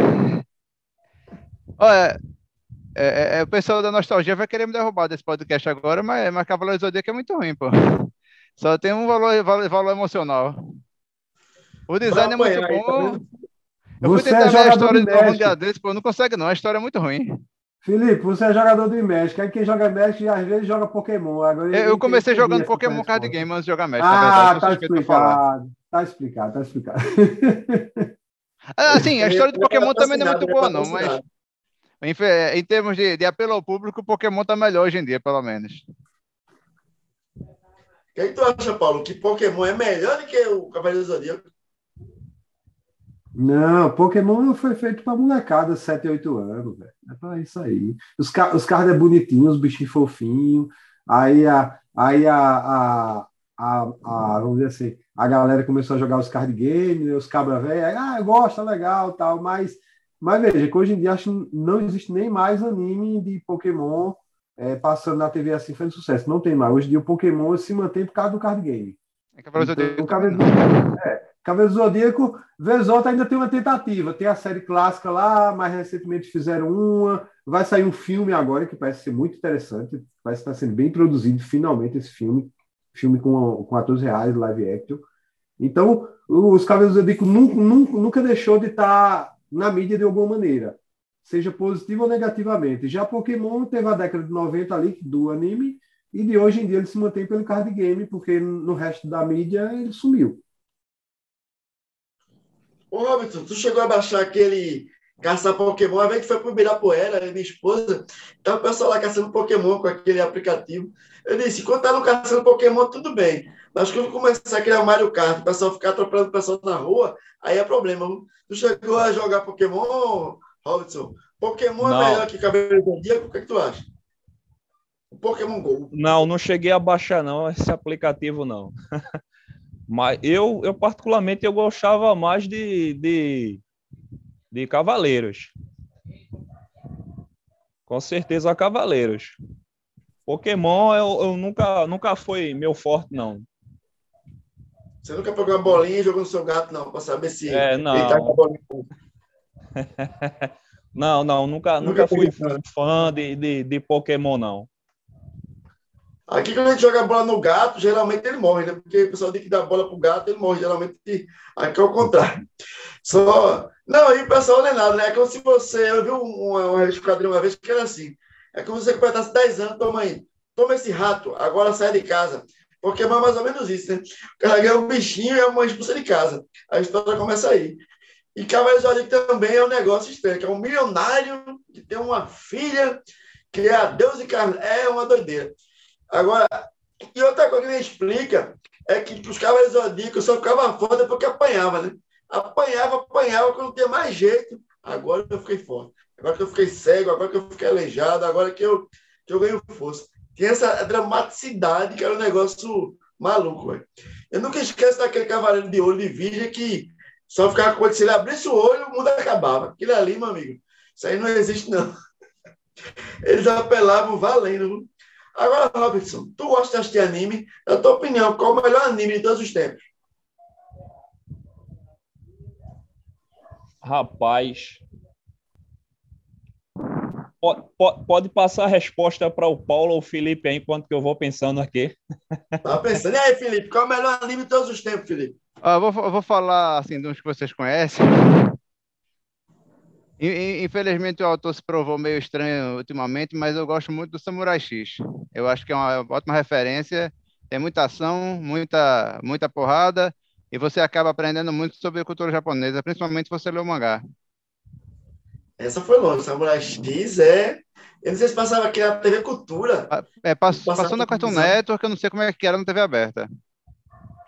Olha, é, é, é, o pessoal da nostalgia vai querer me derrubar desse podcast agora, mas, mas Cavaleiro Zodíaco é muito ruim, pô. Só tem um valor, valor, valor emocional. O design é muito bom. Tá eu fui tentar é ver a história de novo um dia desse, pô, não consegue não, a história é muito ruim. Felipe, você é jogador do Magic. Aí quem joga Magic às vezes joga Pokémon. Agora, eu comecei jogando Pokémon Card Game antes de jogar Magic. Ah, tá explicado. Tá explicado, tá explicado. Ah, sim, a história do Pokémon também não é muito boa, não, mas em, em termos de, de, apelo ao público, o Pokémon tá melhor hoje em dia, pelo menos. Que, é tu acha, Paulo? Que Pokémon é melhor do que o Cavaleiro do Zodíaco? Não, Pokémon foi feito para molecada 7, 8 anos, velho. É para isso aí. Os, os cards é bonitinho, os bichinhos fofinhos. Aí a, aí a, a, a, a, vamos dizer assim, a galera começou a jogar os card games, né, os cabra velho, ah, gosta, legal, tal, mas, mas veja, que hoje em dia acho que não existe nem mais anime de Pokémon é, passando na TV assim fazendo sucesso. Não tem mais. Hoje em dia o Pokémon se mantém por causa do card game. É Cavaleiro então, Zodíaco. Cavaleiro, é, Cavaleiro Zodíaco, Vezota ainda tem uma tentativa. Tem a série clássica lá, mais recentemente fizeram uma. Vai sair um filme agora que parece ser muito interessante. Parece estar sendo bem produzido finalmente esse filme. Filme com, com atores reais, live action. Então, os Cavaleiros do Zodíaco nunca, nunca, nunca deixou de estar na mídia de alguma maneira, seja positivo ou negativamente. Já Pokémon teve a década de 90 ali do anime, e de hoje em dia ele se mantém pelo card game, porque no resto da mídia ele sumiu. Ô, Roberto, tu chegou a baixar aquele caçar Pokémon, a gente foi pro Ibirapuera, minha esposa, então o pessoal lá caçando Pokémon com aquele aplicativo. Eu disse, quando tá no caçando Pokémon, tudo bem. Mas quando começar a criar Mario Kart, o pessoal ficar atropelando o pessoal na rua, aí é problema. Tu chegou a jogar Pokémon, Robson? Pokémon é não. é melhor que Cabelo Zodíaco? O que, é que tu acha? O Pokémon Go. Não, não cheguei a baixar não esse aplicativo não. Mas eu, eu particularmente eu gostava mais de, de, de Cavaleiros. Com certeza Cavaleiros. Pokémon eu, eu nunca, nunca foi meu forte, não. Você nunca pegou uma bolinha e jogou no seu gato, não, para saber se é, não. ele tá com a bolinha. não, não, nunca, nunca, nunca fui fã de, de, de Pokémon, não. Aqui, quando a gente joga a bola no gato, geralmente ele morre, né? Porque o pessoal diz que dá a bola pro gato, ele morre. Geralmente, aqui é o contrário. Só. Não, aí o pessoal não é nada, né? É como se você. Eu vi uma, uma esquadrilha uma vez que era assim. É como se você completasse 10 anos, toma aí. Toma esse rato, agora sai de casa. Porque é mais ou menos isso, né? O cara ganha um bichinho e é uma expulsa de casa. A história começa aí. E do também é um negócio estranho, é um milionário que tem uma filha que é a Deus e Carlos. É uma doideira. Agora, e outra coisa que me explica é que os Cavaleiros Zodíacos só ficava foda porque apanhava, né? Apanhava, apanhava, quando tinha mais jeito. Agora eu fiquei forte. Agora que eu fiquei cego, agora que eu fiquei aleijado, agora que eu, que eu ganho força. Tinha essa dramaticidade que era um negócio maluco, velho. Eu nunca esqueço daquele cavaleiro de olho de virgem que só ficava com se ele abrisse o olho, o mundo acabava. Aquilo ali, meu amigo, isso aí não existe, não. Eles apelavam valendo. Agora, Robertson, tu gosta de assistir anime? Na tua opinião, qual o melhor anime de todos os tempos? Rapaz, Pode, pode, passar a resposta para o Paulo ou o Felipe aí, enquanto que eu vou pensando aqui. Tá pensando. E aí, Felipe, qual é o melhor anime de todos os tempos, Felipe? Ah, eu, vou, eu vou falar assim, de uns que vocês conhecem. Infelizmente o autor se provou meio estranho ultimamente, mas eu gosto muito do Samurai X. Eu acho que é uma ótima referência. Tem muita ação, muita, muita porrada, e você acaba aprendendo muito sobre a cultura japonesa, principalmente se você lê o mangá. Essa foi longe. Samurai X é. Eu não sei se passava aqui na TV Cultura. Ah, é, pass, passou na Cartoon Network, eu não sei como é que era na TV aberta.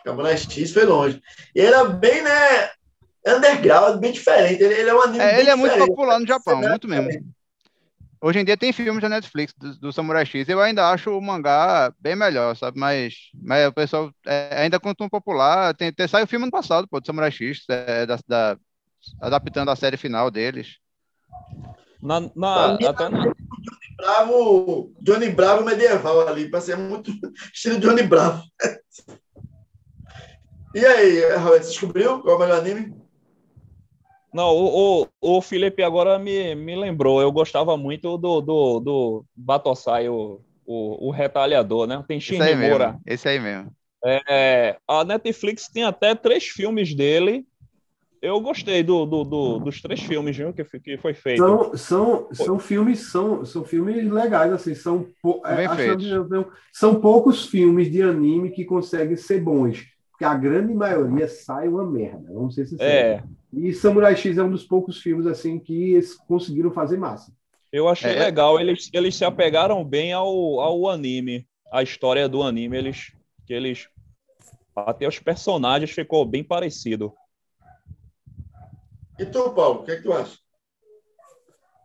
Samurai X foi longe. E era bem, né? Underground, bem diferente. Ele, ele é um anime. É, ele é muito popular no Japão, muito mesmo. Hoje em dia tem filmes da Netflix do, do, Samurai X. Eu ainda acho o mangá bem melhor, sabe? Mas, mas o pessoal é, ainda continua popular. Tem, tem, saiu o filme ano passado, pô, do Samurai X, é, da, da, adaptando a série final deles. Na, na, até na... Johnny Bravo, Johnny Bravo medieval ali, para ser muito estilo Johnny Bravo. e aí, Raul, você descobriu qual é o melhor anime? Não, o, o, o Felipe agora me, me lembrou. Eu gostava muito do, do, do Batosai, o, o, o retalhador, né? Tem Esse aí mesmo. Esse aí mesmo. É, a Netflix tem até três filmes dele. Eu gostei do, do, do dos três filmes viu, que, que foi feito. São, são, são filmes são, são filmes legais assim são é, são poucos filmes de anime que conseguem ser bons porque a grande maioria sai uma merda vamos ser sinceros é. e Samurai X é um dos poucos filmes assim que eles conseguiram fazer massa eu achei é. legal eles, eles se apegaram bem ao, ao anime a história do anime eles que eles até os personagens ficou bem parecido. E tu, Paulo, o que, é que tu acha?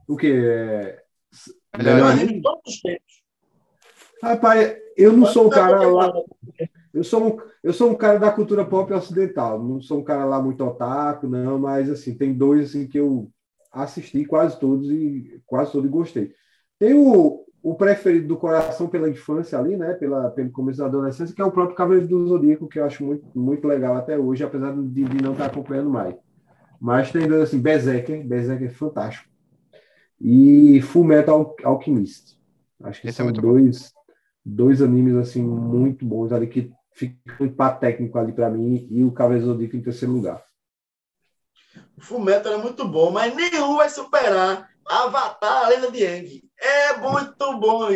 O que? É... Melhor anime de todos os tempos. Rapaz, eu não sou um cara lá. Eu sou um, eu sou um cara da cultura pop ocidental. Não sou um cara lá muito otaku, não, mas assim, tem dois assim, que eu assisti quase todos e quase todos gostei. Tem o, o preferido do coração pela infância ali, né, pela, pelo começo da adolescência, que é o próprio Cavaleiro do Zodíaco, que eu acho muito, muito legal até hoje, apesar de, de não estar acompanhando mais. Mas tem dois assim, Berserker, Berserker é fantástico. E Full Metal Alchemist. Acho que Esse é são é dois, dois animes assim muito bons ali que ficam muito técnico ali para mim e o Cavaleiro Zodíaco em terceiro lugar. O Full Metal é muito bom, mas nenhum vai superar Avatar, a Lenda de Aang. É muito bom.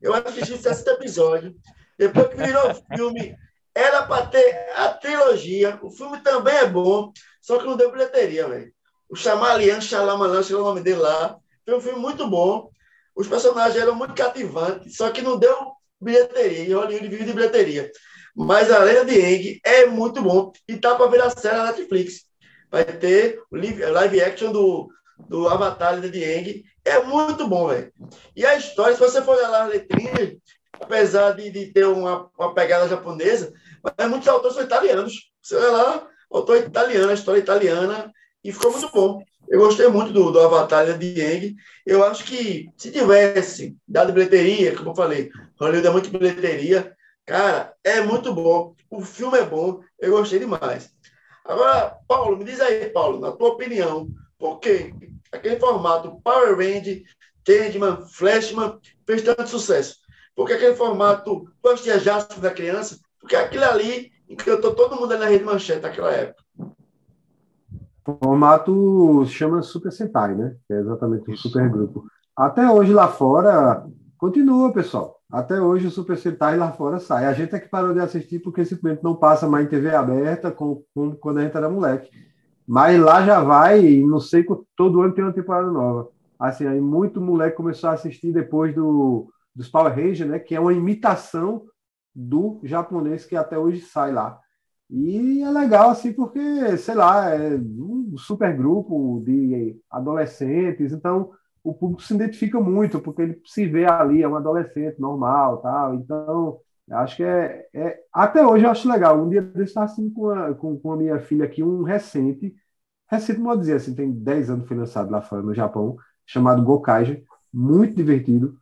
Eu assisti esse episódio. Depois que virou filme, era para ter a trilogia. O filme também é bom, só que não deu bilheteria, velho. O Chamalian, Shalamalan, chegou o nome dele lá. Foi um filme muito bom. Os personagens eram muito cativantes, só que não deu bilheteria. E Hollywood vive de bilheteria. Mas a Lenda de Aang é muito bom. E tá para ver a série na Netflix. Vai ter o live action do do Avatar de Dieng, é muito bom, velho. E a história, se você for olhar lá as letrinhas, apesar de, de ter uma, uma pegada japonesa, mas muitos autores são italianos. Você olha lá, autor italiano, a história italiana, e ficou muito bom. Eu gostei muito do, do Avatar de Dieng. Eu acho que se tivesse dado bilheteria, como eu falei, Hollywood é muito bilheteria, cara, é muito bom. O filme é bom, eu gostei demais. Agora, Paulo, me diz aí, Paulo, na tua opinião, por que aquele formato Power Rangers, Tendman, Flashman fez tanto sucesso? Porque aquele formato Pastia Jasper da criança, porque aquilo ali encantou todo mundo na rede manchete naquela época. O formato chama Super Sentai, né? Que é exatamente o super grupo. Até hoje lá fora, continua, pessoal. Até hoje o Super Sentai lá fora sai. A gente é que parou de assistir porque simplesmente não passa mais em TV aberta como quando a gente era moleque. Mas lá já vai, não sei, todo ano tem uma temporada nova. Assim, aí muito moleque começou a assistir depois do, dos Power Rangers, né? Que é uma imitação do japonês que até hoje sai lá. E é legal, assim, porque, sei lá, é um super grupo de adolescentes, então o público se identifica muito, porque ele se vê ali, é um adolescente normal, tal. Então, Acho que é, é, Até hoje eu acho legal. Um dia eu estava assim com a, com, com a minha filha aqui, um recente. Recente, pode dizer assim, tem 10 anos foi lançado lá fora no Japão, chamado Gokaiger. Muito divertido.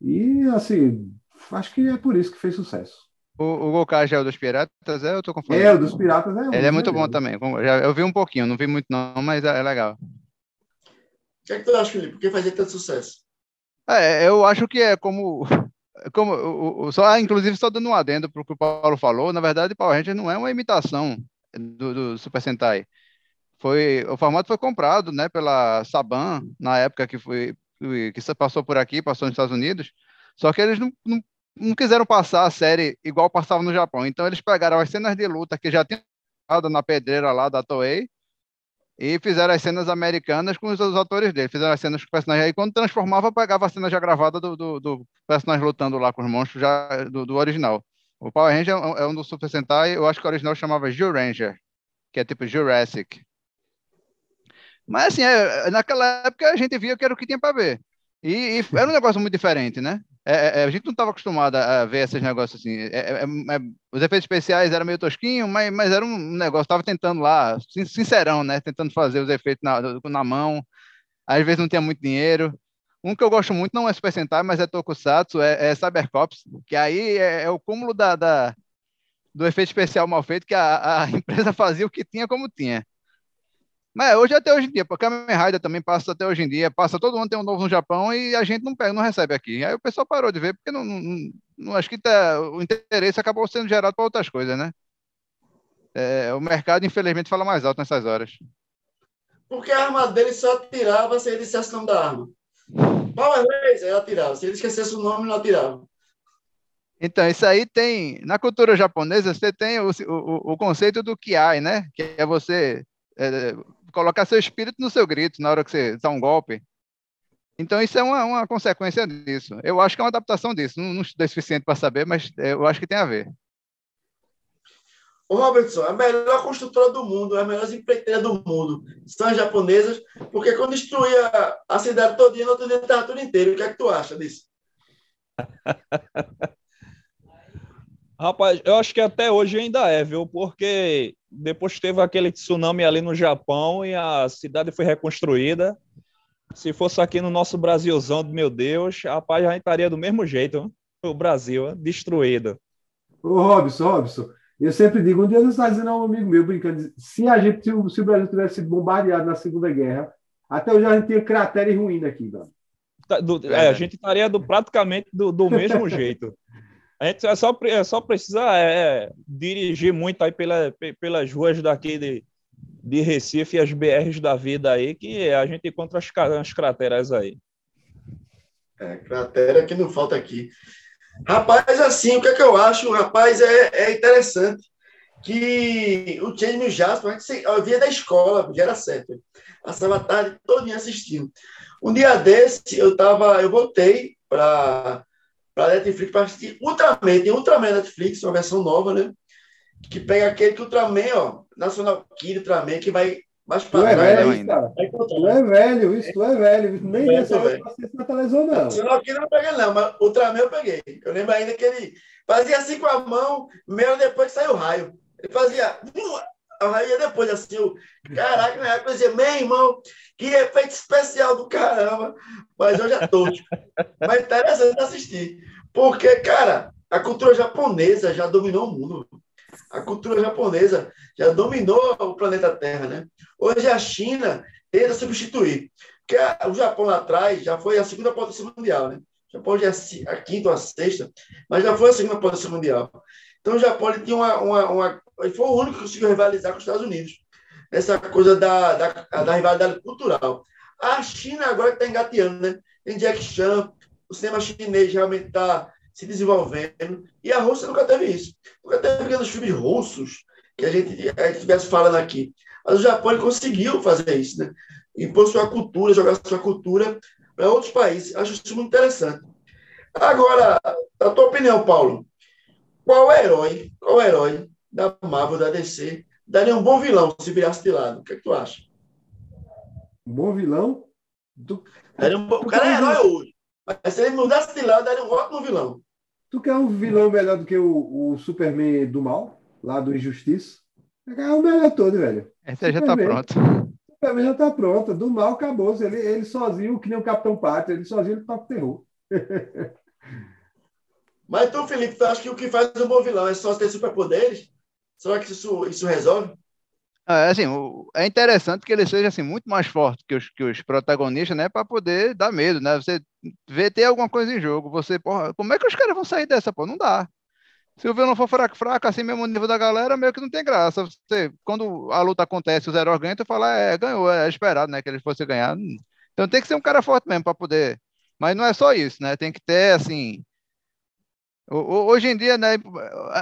E, assim, acho que é por isso que fez sucesso. O, o Gokaiger é o dos piratas, é? Eu tô confundindo. É, o dos piratas é. Ele é muito bom também. Eu vi um pouquinho, não vi muito não, mas é, é legal. O que é que tu acha, Felipe? Por que fazia tanto sucesso? É, eu acho que é como como o, o, só, ah, inclusive, só dando um adendo para o que o Paulo falou, na verdade, Power Ranger não é uma imitação do, do, Super Sentai. Foi, o formato foi comprado né, pela Saban, na época que, foi, que passou por aqui, passou nos Estados Unidos, só que eles não, não, não quiseram passar a série igual passava no Japão. Então, eles pegaram as cenas de luta que já tinham na pedreira lá da Toei e fizeram as cenas americanas com os, atores dele. Fizeram as cenas com o personagem aí. Quando transformava, pegava a cena já gravada do, do, do personagem lutando lá com os monstros já do, do original. O Power Ranger é um, é um do Super Sentai, eu acho que o original chamava Ranger, que é tipo Jurassic. Mas assim, é, naquela época a gente via que era o que tinha para ver. E, e, era um negócio muito diferente, né? É, é, é a gente não estava acostumado a ver esses negócios assim. É, é, os efeitos especiais eram meio tosquinho, mas, mas era um negócio, estava tentando lá, sincerão, né? Tentando fazer os efeitos na, na mão. Às vezes não tinha muito dinheiro. Um que eu gosto muito não é Super Sentai, mas é Tokusatsu, é, é Cybercops, que aí é, o cúmulo da, da, do efeito especial mal feito, que a, a empresa fazia o que tinha como tinha. Mas hoje até hoje em dia, porque a Kamen Rider também passa até hoje em dia, passa todo ano tem um novo no Japão e a gente não pega, não recebe aqui. Aí o pessoal parou de ver, porque não, não, não acho que tá, o interesse acabou sendo gerado para outras coisas, né? É, o mercado, infelizmente, fala mais alto nessas horas. Porque a arma dele só atirava se ele dissesse o nome da arma. Power Racer, ele atirava. Se ele esquecesse o nome, não atirava. Então, isso aí tem. Na cultura japonesa, você tem o, o, o conceito do kiai, né? Que é você é, colocar seu espírito no seu grito na hora que você dá um golpe. Então, isso é uma, uma consequência disso. Eu acho que é uma adaptação disso. Não, não estou suficiente para saber, mas é, eu acho que tem a ver. O Robertson, a melhor construtora do mundo, as melhores empreiteiras do mundo são as japonesas, porque quando destruía a cidade todinha, no outro dia estava tudo inteiro. O que é que tu acha disso? Rapaz, eu acho que até hoje ainda é, viu? Porque depois teve aquele tsunami ali no Japão e a cidade foi reconstruída. Se fosse aqui no nosso Brasilzão, meu Deus, a gente estaria do mesmo jeito, o Brasil, destruído. Ô, Robson, Robson, eu sempre digo, um dia você está dizendo a um amigo meu, brincando, se a gente, se o, se o Brasil tivesse sido bombardeado na Segunda Guerra, até hoje a gente tinha cratera e ruína aqui, mano. Tá, do, é, a gente estaria do, praticamente do, do mesmo jeito. A gente é só, é só precisa é, é, dirigir muito aí pela, pelas ruas daqui de, de Recife e as BRs da vida aí, que a gente encontra as, as crateras aí. É, cratera que não falta aqui. Rapaz, assim, o que é que eu acho? Rapaz, é, é interessante que o Jamie Jasper, eu via da escola, já era certo. Passava a tarde todinha assistindo. Um dia desse, eu tava, eu voltei para para Netflix para assistir Ultraman. Tem Ultraman Netflix, uma versão nova, né? Que pega aquele que Ultraman, ó, National Kid Ultraman, que vai mais para trás. É velho, cara. Tu é velho, isso, tu é velho. Nem é, essa vez na televisão, não. National Kid não peguei, não, mas Ultraman eu peguei. Eu lembro ainda que ele fazia assim com a mão, meio depois que saiu o raio. Ele fazia. Ia depois, assim, o. Caraca, época eu dizia, meu irmão, que efeito especial do caramba. Mas eu já tô. Mas interessante assistir. Porque, cara, a cultura japonesa já dominou o mundo. A cultura japonesa já dominou o planeta Terra, né? Hoje a China tenta substituir. Porque o Japão lá atrás já foi a segunda potência mundial, né? O Japão já é a quinta ou a sexta, mas já foi a segunda potência mundial. Então o Japão ele tinha uma, uma, uma, ele foi o único que conseguiu rivalizar com os Estados Unidos. Essa coisa da, da, da rivalidade cultural. A China agora está engateando, né? Tem Jack Chan, o cinema chinês realmente está se desenvolvendo, e a Rússia nunca teve isso. Nunca teve aqueles filmes russos que a gente estivesse falando aqui. Mas o Japão conseguiu fazer isso, né? Impor sua cultura, jogar sua cultura para outros países. Acho isso muito interessante. Agora, a tua opinião, Paulo, qual herói, qual herói da Marvel, da DC, daria um bom vilão se virasse de lado? O que, é que tu acha? Um bom vilão? Do... Um... O cara é herói hoje. Mas se ele mudasse de lado, daria um ótimo vilão. Tu quer um vilão melhor do que o, o Superman do mal, lá do Injustiça? É o melhor todo, velho. Esse já tá pronto. O Superman já tá pronto. Do mal acabou. Ele, ele sozinho, que nem o Capitão Pátria, ele sozinho ele toca terror. Mas tu, Felipe, tu acha que o que faz um bom vilão é só ter superpoderes? Será que isso, isso resolve? É, assim, é interessante que ele seja assim, muito mais forte que os, que os protagonistas, né? Para poder dar medo, né? Você vê ter alguma coisa em jogo. Você, porra, como é que os caras vão sair dessa? Pô, não dá. Se o vilão for fraco, fraco, assim mesmo o nível da galera, meio que não tem graça. Você, quando a luta acontece, os heróis ganham, tu fala, é, ganhou, é esperado, né? Que eles fossem ganhar. Então tem que ser um cara forte mesmo para poder. Mas não é só isso, né? Tem que ter, assim, Hoje em dia, né?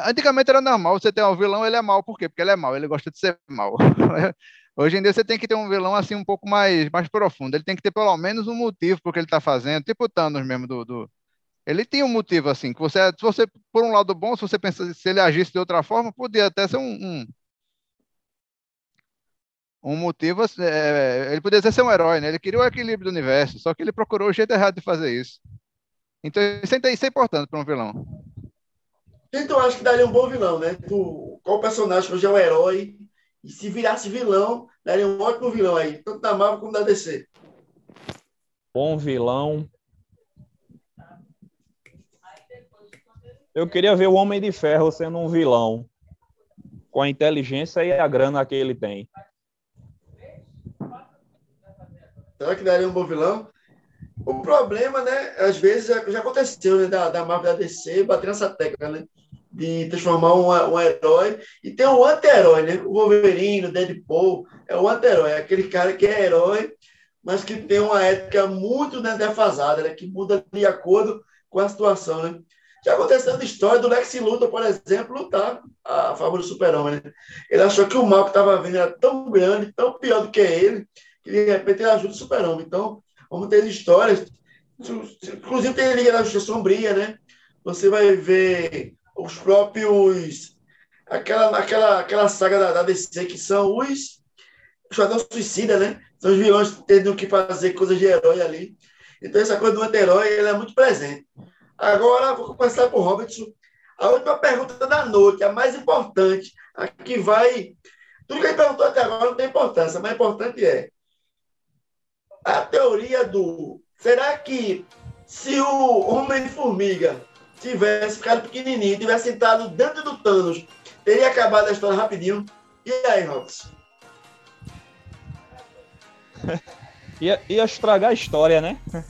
Antigamente era normal você ter um vilão, ele é mal, por quê? Porque ele é mal, ele gosta de ser mal. Hoje em dia você tem que ter um vilão assim um pouco mais, mais profundo. Ele tem que ter pelo menos um motivo porque ele está fazendo, tipo o Thanos mesmo do, do, Ele tem um motivo assim, que você, se você, por um lado bom, se você pensa se ele agisse de outra forma, podia até ser um, um, um motivo. É, ele poderia ser um herói, né? Ele queria o equilíbrio do universo, só que ele procurou o jeito errado de fazer isso. Então isso é, é importante para um vilão. Quem tu acha que daria um bom vilão, né? Tu, qual personagem hoje é um herói? E se virasse vilão, daria um ótimo vilão aí, tanto da Marvel como da DC. Bom vilão. Eu queria ver o Homem de Ferro sendo um vilão. Com a inteligência e a grana que ele tem. Será que daria um bom vilão? O problema, né? Às vezes já, já aconteceu, né? Da, da Marvel da DC bater nessa tecla, né? De transformar um, um herói. E tem um anti-herói, né? O Wolverine, o Deadpool, é o anti-herói, é aquele cara que é herói, mas que tem uma ética muito né, defasada, né? Que muda de acordo com a situação, né? Já aconteceu a história do Lex Luthor, por exemplo, lutar a favor do super-homem. Né? Ele achou que o mal que estava vindo era tão grande, tão pior do que ele, que de repente ele ajuda o super-homem. Então, vamos ter histórias. Inclusive tem Liga da Justiça Sombria, né? Você vai ver os próprios. Aquela, aquela, aquela saga da, da DC que são os. Esquadrão Suicida, né? São os vilões tendo que fazer coisas de herói ali. Então, essa coisa do anti-herói é muito presente. Agora, vou começar por Robertson. A última pergunta da noite, a mais importante, a que vai. Tudo que ele perguntou até agora não tem importância, mas importante é a teoria do. Será que se o Homem-Formiga tivesse ficado pequenininho, tivesse sentado dentro do Thanos, teria acabado a história rapidinho? E aí, Rox? ia, ia estragar a história, né?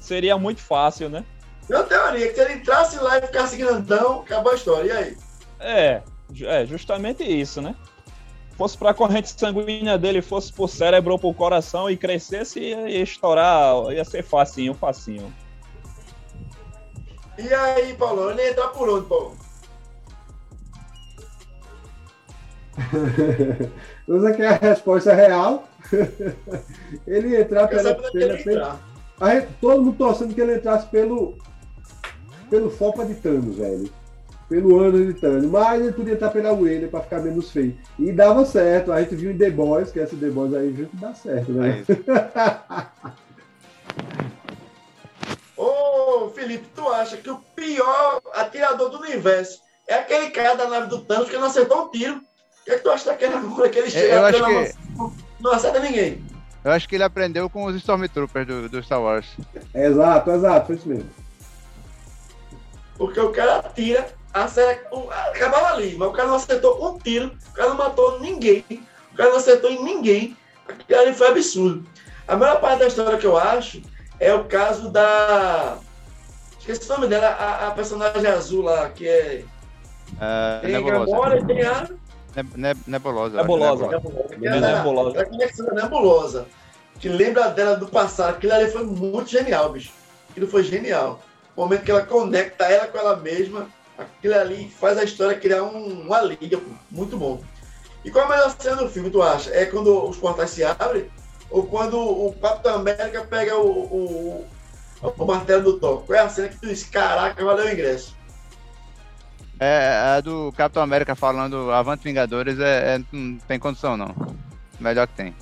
seria muito fácil, né? Minha teoria, que se ele entrasse lá e ficasse grandão, acabou a história. E aí? É, é justamente isso, né? Fosse para a corrente sanguínea dele, fosse pro cérebro ou pro coração e crescesse, ia, ia estourar, ia ser facinho, facinho. E aí, Paulo, ele ia entrar por onde, Paulo? Usa que a resposta é real. ele ia entrar pela, pela, pela, Aí, todo mundo torcendo que ele entrasse pelo. pelo Fopa de Thanos, velho. Pelo ano de Thanos. Mas ele podia estar pela Wayne pra ficar menos feio. E dava certo. A gente viu em The Boys, que esse The Boys aí junto dá certo, né? Ô, Felipe, tu acha que o pior atirador do universo é aquele cara da nave do Thanos que não acertou um tiro? O que, é que tu acha daquela hora que ele chega? Eu acho que... Não acerta ninguém. Eu acho que ele aprendeu com os Stormtroopers do, do Star Wars. Exato, exato, foi isso mesmo. Porque o cara acabava ali, mas o cara não acertou um tiro, o cara não matou ninguém, o cara não acertou em ninguém. Aquilo ali foi absurdo. A melhor parte da história que eu acho é o caso da. Esqueci o nome dela, a, a personagem azul lá, que é. Uh, tem Nebulosa. Gamora e tem a. Ne nebulosa. Nebulosa. Nebulosa. nebulosa. Ela conexão da nebulosa. Que lembra dela do passado. Aquilo ali foi muito genial, bicho. Aquilo foi genial. O momento que ela conecta ela com ela mesma, aquilo ali faz a história criar um, uma liga. Muito bom. E qual a melhor cena do filme, tu acha? É quando os portais se abrem? Ou quando o Capitão América pega o, o, o martelo do Thor? Qual é a cena que tu diz, caraca, valeu o ingresso? É, a do Capitão América falando Avante Vingadores é, é, não tem condição, não. Melhor que tem.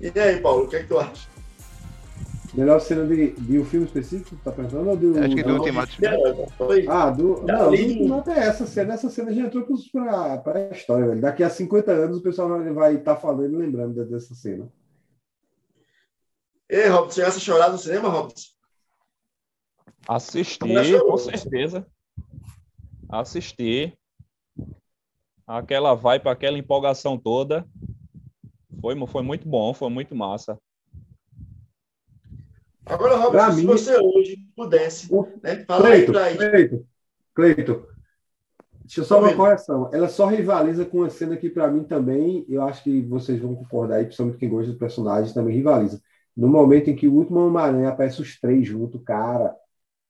E aí, Paulo, o que, é que tu acha? Melhor cena de, de um filme específico, tá pensando? Ou do, Acho que do Ultimato. Ah, do. Não, do Ultimato é essa cena. Essa cena já entrou pra, pra história, velho. Daqui a 50 anos o pessoal vai estar tá falando e lembrando dessa cena. Ei, Robson, você já chorar no cinema, Robson? Assisti, com certeza assistir aquela vibe, aquela empolgação toda. Foi, foi muito bom, foi muito massa. Agora, Robert, se mim, você hoje pudesse né, falar Cleito, aí pra Cleito, Cleito, deixa eu só uma correção. Ela só rivaliza com uma cena que, para mim, também, eu acho que vocês vão concordar aí, principalmente quem gosta dos personagens, também rivaliza. No momento em que o último Homem-Aranha aparece os três junto, cara,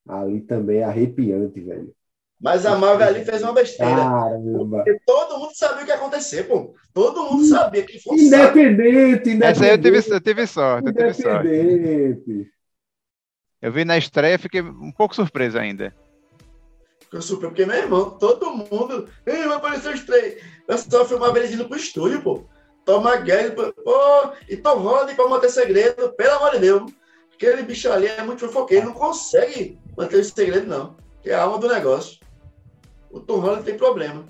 ali também é arrepiante, velho. Mas a Marvel ali fez uma besteira. Caramba. Porque todo mundo sabia o que ia acontecer, pô. Todo mundo sabia que fosse. Independente, independente. Essa aí eu tive, eu tive sorte. Eu tive sorte. Eu vi na estreia fiquei um pouco surpreso ainda. Ficou surpreso, porque, meu irmão, todo mundo. Ei, vai aparecer os três. Eu só filmava eles indo pro estúdio, pô. Toma Guedes, pô, e Tom Holland pra manter segredo, pelo amor de Deus. Aquele bicho ali é muito fofoqueiro, não consegue manter esse segredo, não. Que é a alma do negócio o Tom Holland tem problema.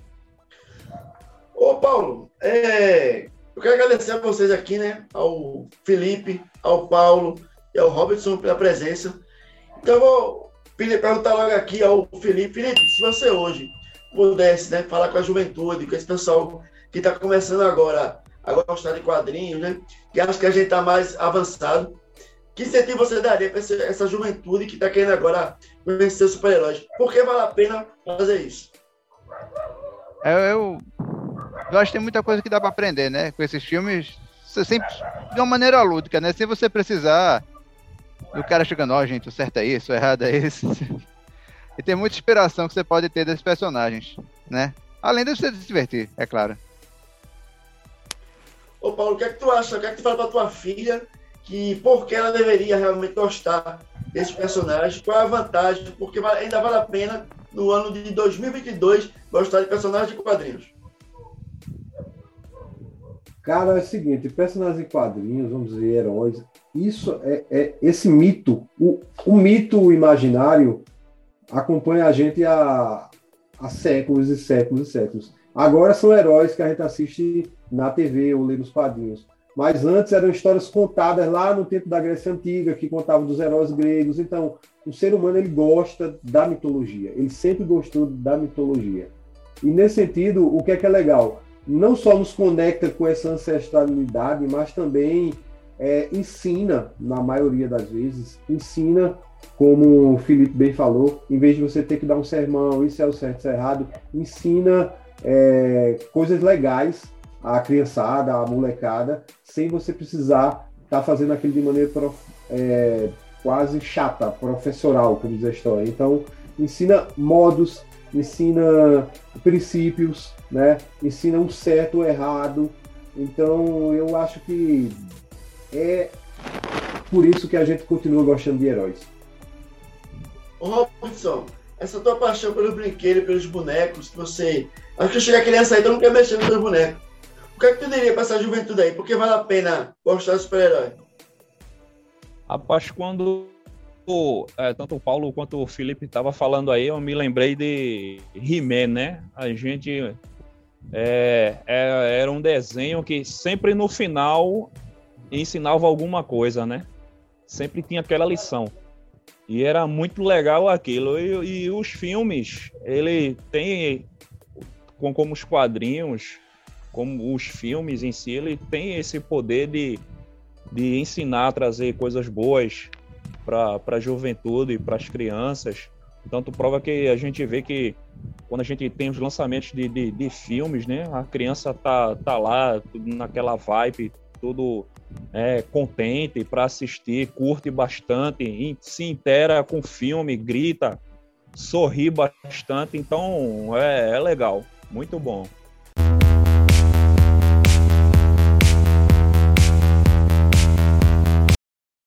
Ô, Paulo, é, eu quero agradecer a vocês aqui, né? Ao Felipe, ao Paulo e ao Robertson pela presença. Então, eu vou perguntar logo aqui ao Felipe. Felipe, se você hoje pudesse né, falar com a juventude, com esse pessoal que está começando agora a gostar de quadrinhos, né? Que acho que a gente está mais avançado. Que incentivo você daria para essa juventude que está querendo agora conhecer super-heróis? Por que vale a pena fazer isso? Eu, eu, eu acho que tem muita coisa que dá para aprender, né? Com esses filmes, sempre, de uma maneira lúdica, né? Sem você precisar do cara chegando, ó, oh, gente, o certo é isso, o errado é isso. E tem muita inspiração que você pode ter desses personagens, né? Além de você se divertir, é claro. Ô Paulo, o que é que tu acha? O que é que tu fala pra tua filha que por que ela deveria realmente gostar desse personagem? Qual é a vantagem? Porque ainda vale a pena, no ano de 2022, gostar de personagens de quadrinhos. Cara, é o seguinte, personagens em quadrinhos, vamos dizer, heróis, isso é, é esse mito, o, o mito imaginário acompanha a gente há, há séculos e séculos e séculos. Agora são heróis que a gente assiste na TV ou lê nos quadrinhos. Mas antes eram histórias contadas lá no tempo da Grécia Antiga, que contavam dos heróis gregos. Então, o ser humano ele gosta da mitologia. Ele sempre gostou da mitologia. E nesse sentido, o que é que é legal? Não só nos conecta com essa ancestralidade, mas também é, ensina, na maioria das vezes, ensina como o Felipe bem falou, em vez de você ter que dar um sermão, isso é o certo, isso é errado, ensina é, coisas legais à criançada, à molecada, sem você precisar estar tá fazendo aquilo de maneira prof, é, quase chata, professoral, como diz a história. Então, ensina modos, ensina princípios, né? ensina um certo ou errado. Então, eu acho que é por isso que a gente continua gostando de heróis. Robson, essa tua paixão pelos brinquedos, pelos bonecos, que você. Acho que chega a criança aí, tu não quer mexer nos teus bonecos. O que é que tu diria para essa juventude aí? Por que vale a pena gostar de super-herói? Rapaz, quando é, tanto o Paulo quanto o Felipe estavam falando aí, eu me lembrei de He-Man, né? A gente. É, é, era um desenho que sempre no final ensinava alguma coisa, né? Sempre tinha aquela lição. E era muito legal aquilo. E, e os filmes, ele tem, como os quadrinhos, como os filmes em si, ele tem esse poder de, de ensinar, trazer coisas boas para a juventude e para as crianças. Tu prova que a gente vê que quando a gente tem os lançamentos de, de, de filmes, né? A criança tá, tá lá, naquela vibe, tudo é, contente para assistir, curte bastante, se intera com o filme, grita, sorri bastante, então é, é legal, muito bom.